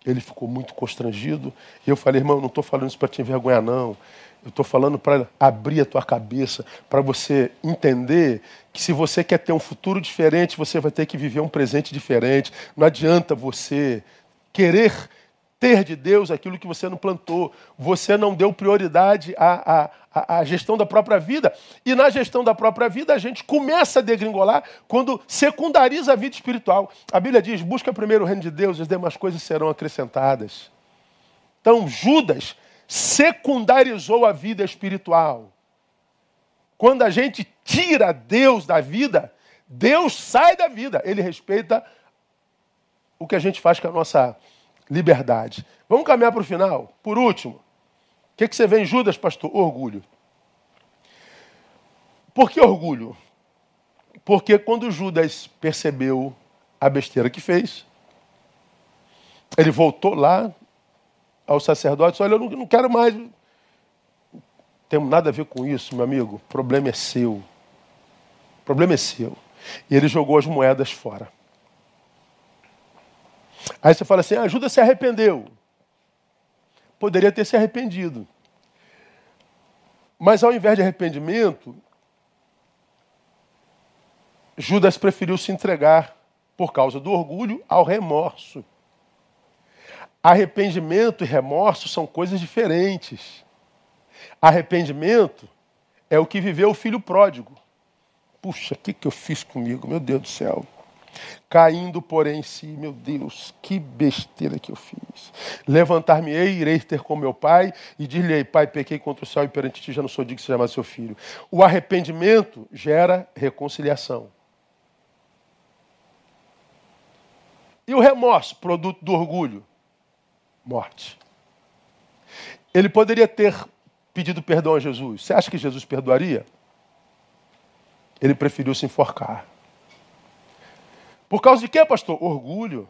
Ele ficou muito constrangido. E eu falei, irmão, não estou falando isso para te envergonhar, não. Eu estou falando para abrir a tua cabeça, para você entender que se você quer ter um futuro diferente, você vai ter que viver um presente diferente. Não adianta você querer ter de Deus aquilo que você não plantou. Você não deu prioridade à, à, à, gestão da própria vida. E na gestão da própria vida, a gente começa a degringolar quando secundariza a vida espiritual. A Bíblia diz: busca primeiro o reino de Deus, as demais coisas serão acrescentadas. Então, Judas secundarizou a vida espiritual. Quando a gente tira Deus da vida, Deus sai da vida. Ele respeita o que a gente faz com a nossa liberdade. Vamos caminhar para o final. Por último, o que, que você vê em Judas, pastor? Orgulho. Por que orgulho? Porque quando Judas percebeu a besteira que fez, ele voltou lá ao sacerdote, olha, eu não, quero mais. Não tem nada a ver com isso, meu amigo. O problema é seu. O problema é seu. E ele jogou as moedas fora. Aí você fala assim: ah, Judas se arrependeu. Poderia ter se arrependido. Mas ao invés de arrependimento, Judas preferiu se entregar, por causa do orgulho, ao remorso. Arrependimento e remorso são coisas diferentes. Arrependimento é o que viveu o filho pródigo. Puxa, o que, que eu fiz comigo? Meu Deus do céu. Caindo, porém, em si, meu Deus, que besteira que eu fiz. Levantar-me-ei, irei ter com meu pai, e dir-lhe: Pai, pequei contra o céu e perante ti já não sou digno de ser chamado seu filho. O arrependimento gera reconciliação. E o remorso, produto do orgulho? morte. Ele poderia ter pedido perdão a Jesus. Você acha que Jesus perdoaria? Ele preferiu se enforcar. Por causa de quê, pastor? Orgulho.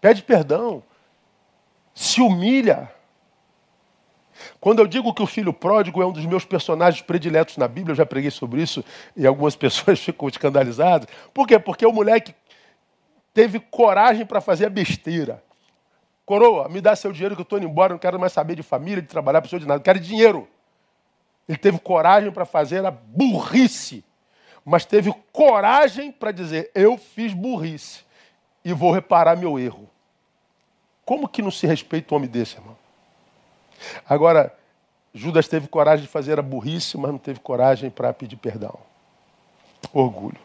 Pede perdão. Se humilha. Quando eu digo que o filho pródigo é um dos meus personagens prediletos na Bíblia, eu já preguei sobre isso e algumas pessoas ficam escandalizadas. Por quê? Porque o moleque teve coragem para fazer a besteira. Coroa, me dá seu dinheiro que eu estou indo embora, não quero mais saber de família, de trabalhar, pessoa de nada, quero dinheiro. Ele teve coragem para fazer a burrice, mas teve coragem para dizer: eu fiz burrice e vou reparar meu erro. Como que não se respeita um homem desse, irmão? Agora, Judas teve coragem de fazer a burrice, mas não teve coragem para pedir perdão. Orgulho.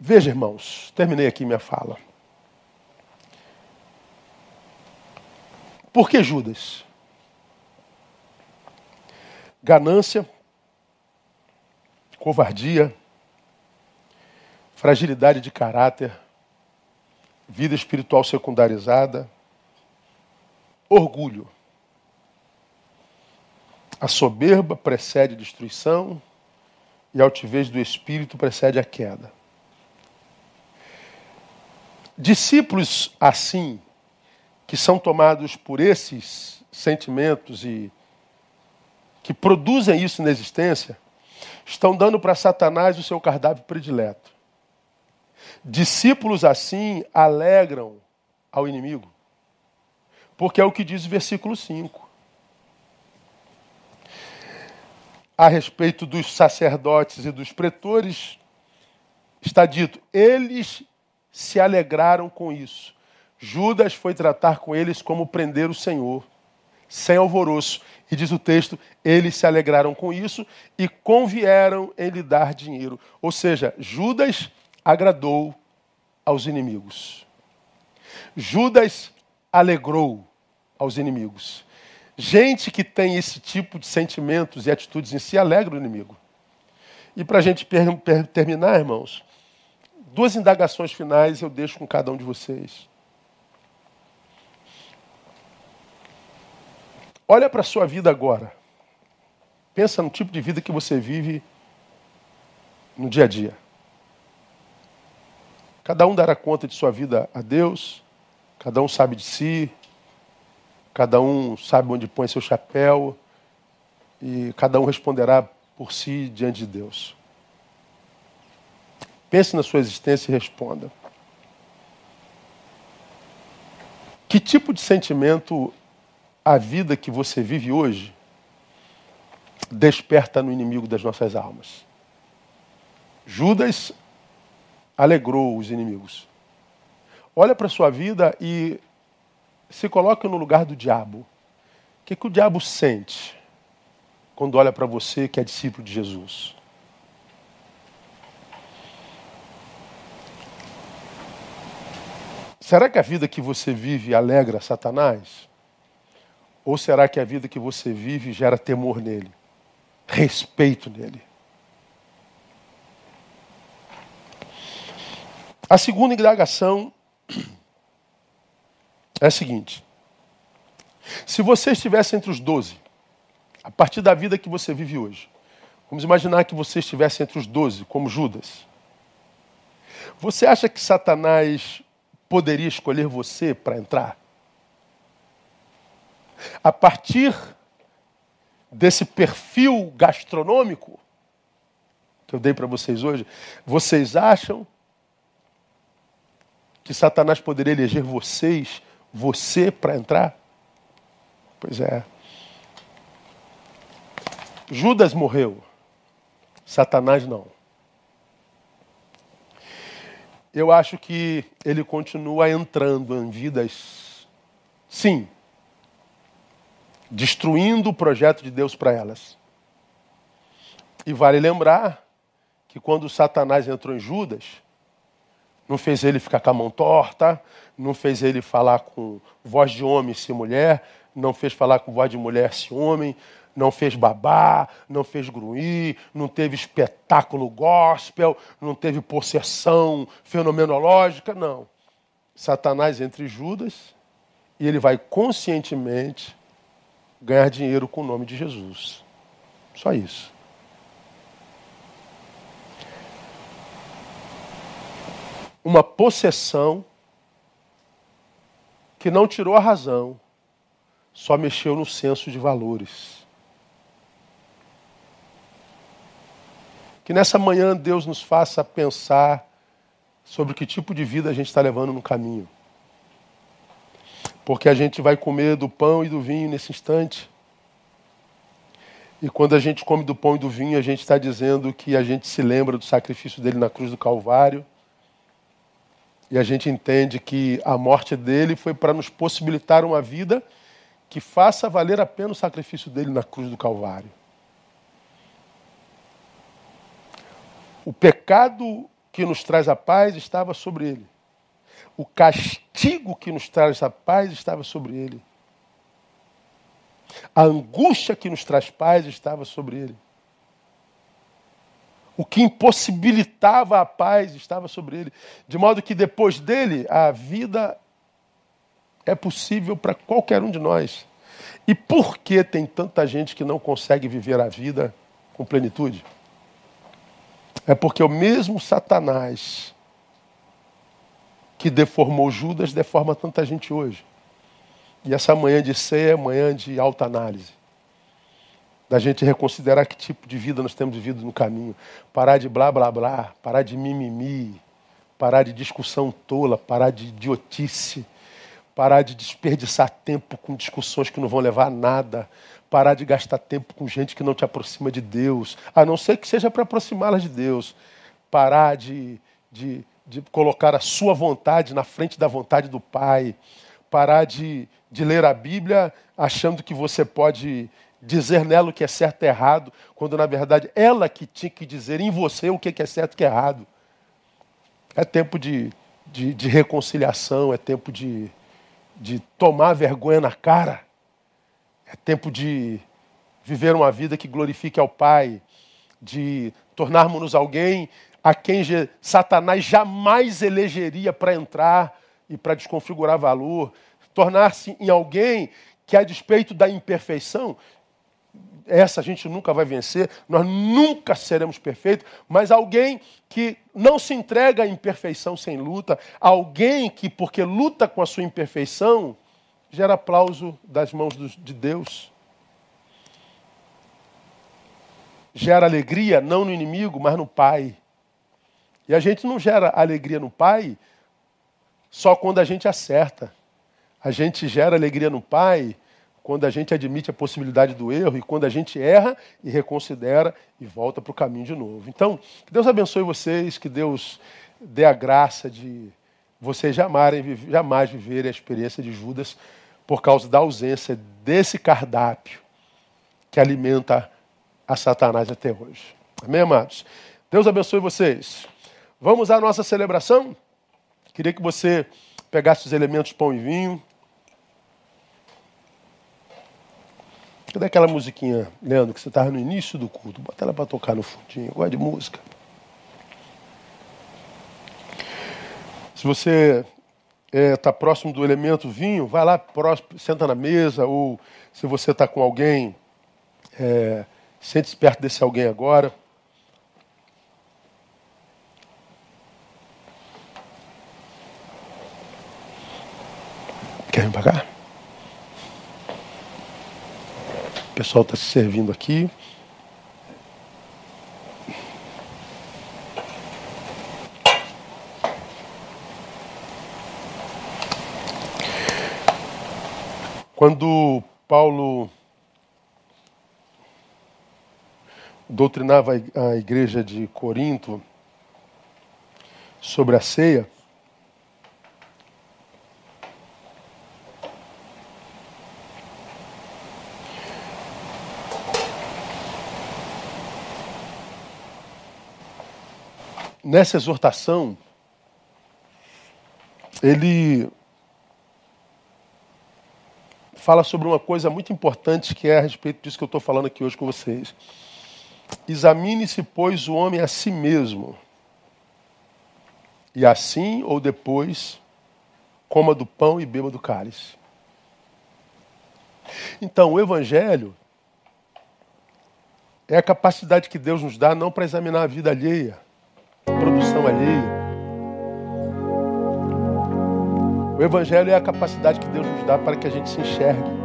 Veja, irmãos, terminei aqui minha fala. Por que Judas? Ganância, covardia, fragilidade de caráter, vida espiritual secundarizada, orgulho. A soberba precede a destruição e a altivez do espírito precede a queda. Discípulos assim, que são tomados por esses sentimentos e que produzem isso na existência, estão dando para Satanás o seu cardápio predileto. Discípulos assim alegram ao inimigo, porque é o que diz o versículo 5. A respeito dos sacerdotes e dos pretores, está dito: eles se alegraram com isso. Judas foi tratar com eles como prender o Senhor, sem alvoroço. E diz o texto: eles se alegraram com isso e convieram em lhe dar dinheiro. Ou seja, Judas agradou aos inimigos. Judas alegrou aos inimigos. Gente que tem esse tipo de sentimentos e atitudes em si alegra o inimigo. E para a gente terminar, irmãos, Duas indagações finais eu deixo com cada um de vocês. Olha para a sua vida agora. Pensa no tipo de vida que você vive no dia a dia. Cada um dará conta de sua vida a Deus, cada um sabe de si, cada um sabe onde põe seu chapéu e cada um responderá por si diante de Deus. Pense na sua existência e responda. Que tipo de sentimento a vida que você vive hoje desperta no inimigo das nossas almas? Judas alegrou os inimigos. Olha para a sua vida e se coloque no lugar do diabo. O que, que o diabo sente quando olha para você que é discípulo de Jesus? Será que a vida que você vive alegra Satanás? Ou será que a vida que você vive gera temor nele, respeito nele? A segunda indagação é a seguinte: se você estivesse entre os doze, a partir da vida que você vive hoje, vamos imaginar que você estivesse entre os doze, como Judas. Você acha que Satanás poderia escolher você para entrar? A partir desse perfil gastronômico que eu dei para vocês hoje, vocês acham que Satanás poderia eleger vocês, você, para entrar? Pois é. Judas morreu, Satanás não eu acho que ele continua entrando em vidas, sim, destruindo o projeto de Deus para elas. E vale lembrar que quando Satanás entrou em Judas, não fez ele ficar com a mão torta, não fez ele falar com voz de homem se mulher, não fez falar com voz de mulher se homem, não fez babá, não fez gruir, não teve espetáculo gospel, não teve possessão fenomenológica, não. Satanás entre Judas e ele vai conscientemente ganhar dinheiro com o nome de Jesus. Só isso. Uma possessão que não tirou a razão, só mexeu no senso de valores. Que nessa manhã Deus nos faça pensar sobre que tipo de vida a gente está levando no caminho. Porque a gente vai comer do pão e do vinho nesse instante. E quando a gente come do pão e do vinho, a gente está dizendo que a gente se lembra do sacrifício dele na cruz do Calvário. E a gente entende que a morte dele foi para nos possibilitar uma vida que faça valer a pena o sacrifício dele na cruz do Calvário. O pecado que nos traz a paz estava sobre ele. O castigo que nos traz a paz estava sobre ele. A angústia que nos traz paz estava sobre ele. O que impossibilitava a paz estava sobre ele. De modo que depois dele, a vida é possível para qualquer um de nós. E por que tem tanta gente que não consegue viver a vida com plenitude? É porque o mesmo Satanás que deformou Judas deforma tanta gente hoje. E essa manhã de ceia é manhã de alta análise. Da gente reconsiderar que tipo de vida nós temos vivido no caminho. Parar de blá blá blá, parar de mimimi, parar de discussão tola, parar de idiotice, parar de desperdiçar tempo com discussões que não vão levar a nada, parar de gastar tempo com gente que não te aproxima de Deus, a não ser que seja para aproximá-las de Deus. Parar de, de, de colocar a sua vontade na frente da vontade do Pai. Parar de, de ler a Bíblia achando que você pode dizer nela o que é certo e errado, quando na verdade ela que tinha que dizer em você o que é certo e o que é errado. É tempo de, de, de reconciliação, é tempo de, de tomar vergonha na cara é tempo de viver uma vida que glorifique ao Pai, de tornarmos-nos alguém a quem Satanás jamais elegeria para entrar e para desconfigurar valor, tornar-se em alguém que, a despeito da imperfeição, essa a gente nunca vai vencer, nós nunca seremos perfeitos, mas alguém que não se entrega à imperfeição sem luta, alguém que, porque luta com a sua imperfeição, gera aplauso das mãos de Deus. Gera alegria não no inimigo, mas no Pai. E a gente não gera alegria no Pai só quando a gente acerta. A gente gera alegria no Pai quando a gente admite a possibilidade do erro e quando a gente erra e reconsidera e volta para o caminho de novo. Então, que Deus abençoe vocês, que Deus dê a graça de vocês jamais, viverem a experiência de Judas por causa da ausência desse cardápio que alimenta a Satanás até hoje. Amém, amados? Deus abençoe vocês. Vamos à nossa celebração? Queria que você pegasse os elementos pão e vinho. Cadê aquela musiquinha, Leandro, que você estava no início do culto? Bota ela para tocar no fundinho. Eu de música. Se você está é, tá próximo do elemento vinho, vai lá, próximo, senta na mesa, ou se você está com alguém, é, sente-se perto desse alguém agora. Vir para cá? O pessoal está se servindo aqui. Quando Paulo doutrinava a igreja de Corinto sobre a ceia, nessa exortação, ele fala sobre uma coisa muito importante que é a respeito disso que eu estou falando aqui hoje com vocês. Examine-se, pois, o homem a si mesmo, e assim ou depois coma do pão e beba do cálice. Então, o Evangelho é a capacidade que Deus nos dá não para examinar a vida alheia, produção alheia. O Evangelho é a capacidade que Deus nos dá para que a gente se enxergue.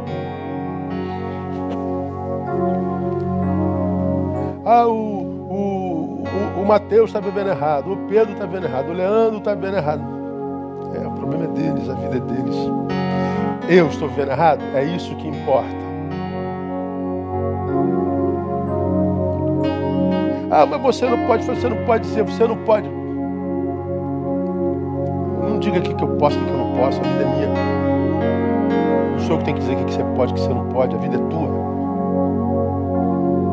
Ah, o, o, o, o Mateus está vivendo errado, o Pedro está vivendo errado, o Leandro está vivendo errado. É, o problema é deles, a vida é deles. Eu estou vivendo errado? É isso que importa. Ah, mas você não pode, você não pode ser, você não pode. Não diga aqui que eu posso, que eu não posso, a vida é minha. Sou eu que tem que dizer o que você pode, o que você não pode, a vida é tua.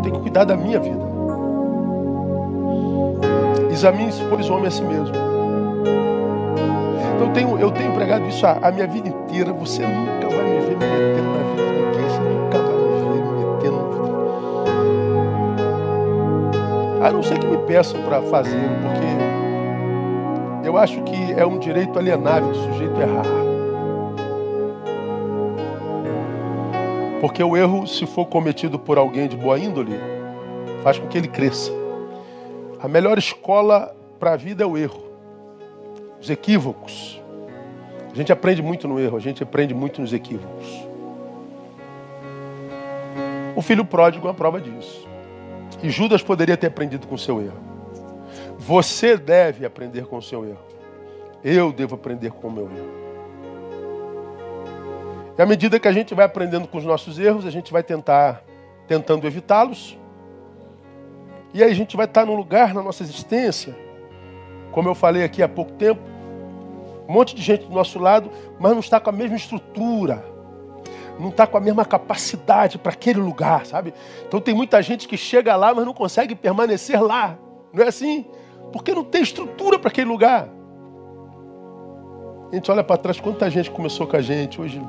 Tem que cuidar da minha vida. Examine-se, pois, o homem a si mesmo. Então eu tenho, eu tenho pregado isso a, a minha vida inteira. Você nunca vai me ver me metendo na vida de ninguém. Você nunca vai A não ser que me peçam para fazê-lo, porque eu acho que é um direito alienável do sujeito errar. Porque o erro, se for cometido por alguém de boa índole, faz com que ele cresça. A melhor escola para a vida é o erro. Os equívocos. A gente aprende muito no erro, a gente aprende muito nos equívocos. O filho pródigo é uma prova disso. E Judas poderia ter aprendido com o seu erro. Você deve aprender com o seu erro. Eu devo aprender com o meu erro. E à medida que a gente vai aprendendo com os nossos erros, a gente vai tentar tentando evitá-los. E aí a gente vai estar num lugar na nossa existência, como eu falei aqui há pouco tempo, um monte de gente do nosso lado, mas não está com a mesma estrutura, não está com a mesma capacidade para aquele lugar, sabe? Então tem muita gente que chega lá, mas não consegue permanecer lá. Não é assim? Porque não tem estrutura para aquele lugar. A gente olha para trás, quanta gente começou com a gente hoje.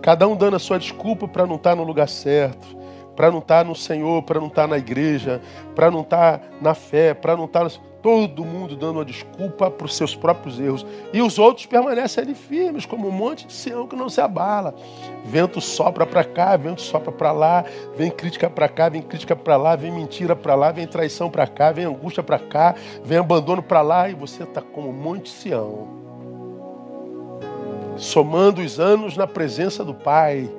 Cada um dando a sua desculpa para não estar tá no lugar certo, para não estar tá no Senhor, para não estar tá na igreja, para não estar na fé, para não estar. Todo mundo dando uma desculpa para os seus próprios erros. E os outros permanecem ali firmes, como um monte de Sião que não se abala. Vento sopra para cá, vento sopra para lá, vem crítica para cá, vem crítica para lá, vem mentira para lá, vem traição para cá, vem angústia para cá, vem abandono para lá, e você está como um monte de Sião. Somando os anos na presença do Pai.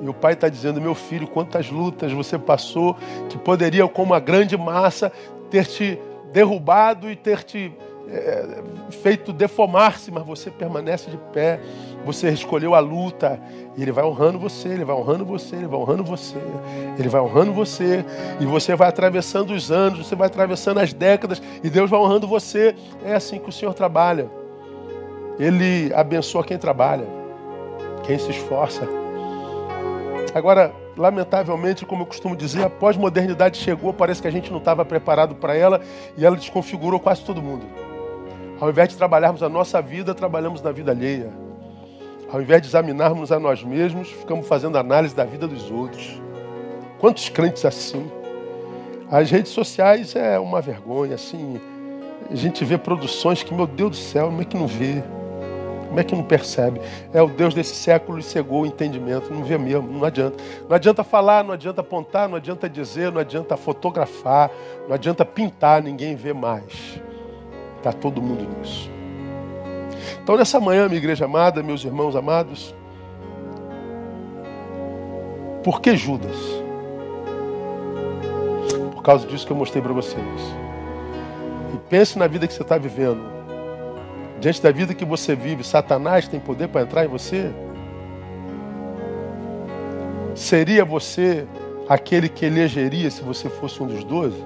E o pai está dizendo: Meu filho, quantas lutas você passou que poderiam, como uma grande massa, ter te derrubado e ter te é, feito deformar-se, mas você permanece de pé. Você escolheu a luta e ele vai honrando você, ele vai honrando você, ele vai honrando você, ele vai honrando você e você vai atravessando os anos, você vai atravessando as décadas e Deus vai honrando você. É assim que o Senhor trabalha. Ele abençoa quem trabalha, quem se esforça. Agora, lamentavelmente, como eu costumo dizer, a pós-modernidade chegou, parece que a gente não estava preparado para ela e ela desconfigurou quase todo mundo. Ao invés de trabalharmos a nossa vida, trabalhamos na vida alheia. Ao invés de examinarmos a nós mesmos, ficamos fazendo análise da vida dos outros. Quantos crentes assim? As redes sociais é uma vergonha, assim. A gente vê produções que, meu Deus do céu, como é que não vê? Como é que não percebe? É o Deus desse século e cegou o entendimento. Não vê mesmo, não adianta. Não adianta falar, não adianta apontar, não adianta dizer, não adianta fotografar, não adianta pintar, ninguém vê mais. Está todo mundo nisso. Então, nessa manhã, minha igreja amada, meus irmãos amados, por que Judas? Por causa disso que eu mostrei para vocês. E pense na vida que você está vivendo. Diante da vida que você vive, Satanás tem poder para entrar em você? Seria você aquele que elegeria se você fosse um dos doze?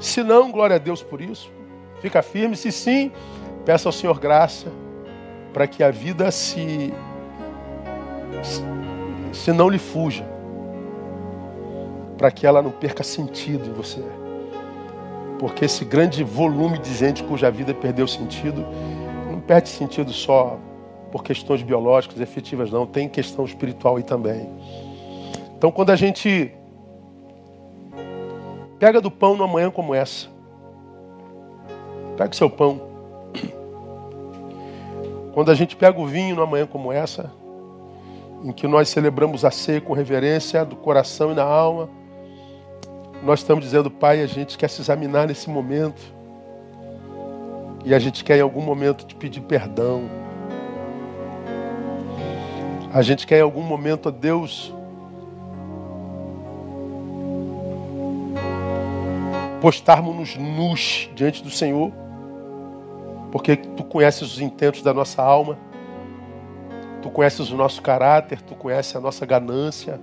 Se não, glória a Deus por isso. Fica firme. Se sim, peça ao Senhor graça para que a vida se, se não lhe fuja, para que ela não perca sentido em você. Porque esse grande volume de gente cuja vida perdeu sentido, não perde sentido só por questões biológicas, efetivas, não. Tem questão espiritual aí também. Então, quando a gente pega do pão numa manhã como essa, pega o seu pão. Quando a gente pega o vinho numa manhã como essa, em que nós celebramos a ceia com reverência do coração e na alma, nós estamos dizendo, Pai, a gente quer se examinar nesse momento. E a gente quer em algum momento te pedir perdão. A gente quer em algum momento, a Deus, postarmos-nos nus diante do Senhor, porque Tu conheces os intentos da nossa alma, Tu conheces o nosso caráter, Tu conheces a nossa ganância,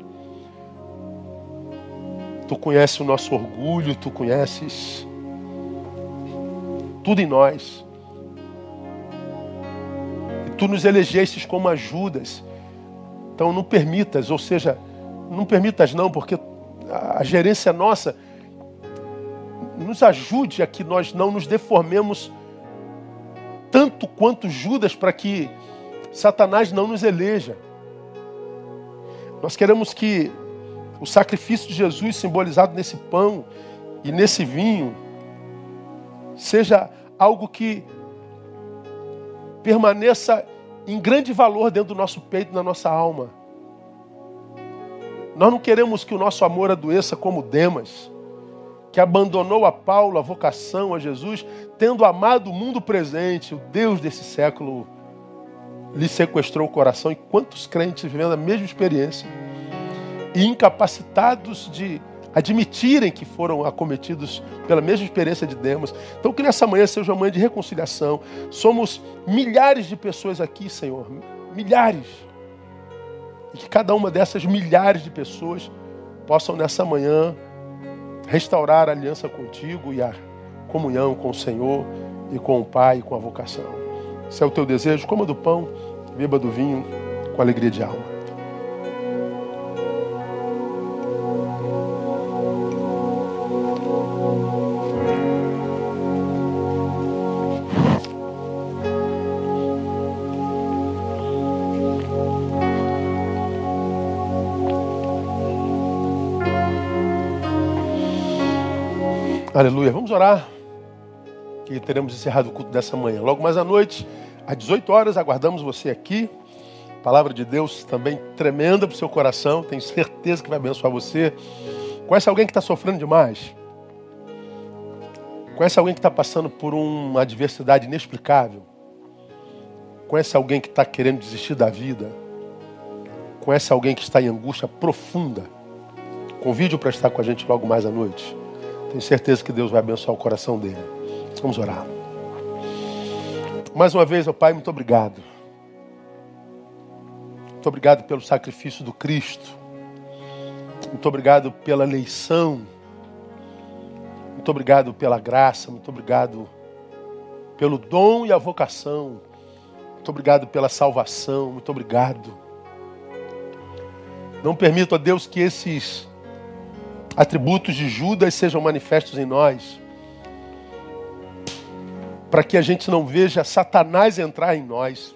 Tu conheces o nosso orgulho, tu conheces tudo em nós. E tu nos elegestes como ajudas. Então não permitas, ou seja, não permitas não, porque a gerência nossa nos ajude a que nós não nos deformemos tanto quanto Judas para que Satanás não nos eleja. Nós queremos que o sacrifício de Jesus simbolizado nesse pão e nesse vinho seja algo que permaneça em grande valor dentro do nosso peito, na nossa alma. Nós não queremos que o nosso amor adoeça como Demas, que abandonou a Paulo, a vocação a Jesus, tendo amado o mundo presente, o Deus desse século lhe sequestrou o coração. E quantos crentes vivendo a mesma experiência? E incapacitados de admitirem que foram acometidos pela mesma experiência de Demos. Então, que nessa manhã seja uma manhã de reconciliação. Somos milhares de pessoas aqui, Senhor, milhares. E que cada uma dessas milhares de pessoas possam nessa manhã restaurar a aliança contigo e a comunhão com o Senhor e com o Pai e com a vocação. Se é o teu desejo, coma do pão, beba do vinho com alegria de alma. Aleluia. Vamos orar. Que teremos encerrado o culto dessa manhã. Logo mais à noite, às 18 horas, aguardamos você aqui. Palavra de Deus também tremenda para o seu coração. Tenho certeza que vai abençoar você. Conhece alguém que está sofrendo demais? Conhece alguém que está passando por uma adversidade inexplicável? Conhece alguém que está querendo desistir da vida? Conhece alguém que está em angústia profunda? Convide-o para estar com a gente logo mais à noite. Tenho certeza que Deus vai abençoar o coração dele. Vamos orar. Mais uma vez, ó Pai, muito obrigado. Muito obrigado pelo sacrifício do Cristo. Muito obrigado pela eleição. Muito obrigado pela graça. Muito obrigado pelo dom e a vocação. Muito obrigado pela salvação. Muito obrigado. Não permito a Deus que esses atributos de Judas sejam manifestos em nós. Para que a gente não veja Satanás entrar em nós.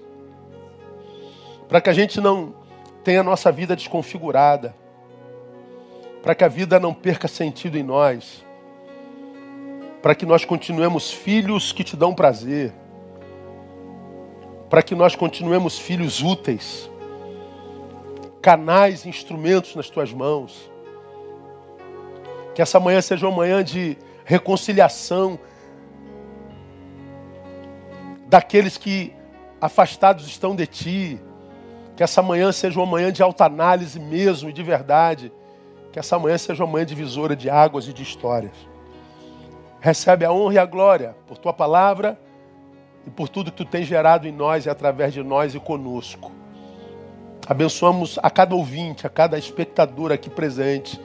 Para que a gente não tenha a nossa vida desconfigurada. Para que a vida não perca sentido em nós. Para que nós continuemos filhos que te dão prazer para que nós continuemos filhos úteis, canais, instrumentos nas tuas mãos. Que essa manhã seja uma manhã de reconciliação daqueles que afastados estão de ti. Que essa manhã seja uma manhã de alta análise mesmo e de verdade. Que essa manhã seja uma manhã divisora de águas e de histórias. Recebe a honra e a glória por tua palavra e por tudo que tu tens gerado em nós e através de nós e conosco. Abençoamos a cada ouvinte, a cada espectador aqui presente,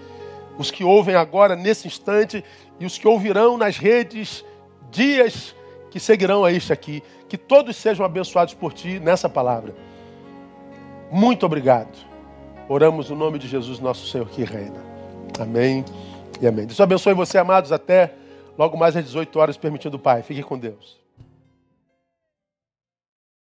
os que ouvem agora nesse instante e os que ouvirão nas redes dias que seguirão a este aqui. Que todos sejam abençoados por ti nessa palavra. Muito obrigado. Oramos no nome de Jesus, nosso Senhor que reina. Amém e amém. Deus abençoe você, amados, até logo mais às 18 horas, permitindo o Pai. Fique com Deus.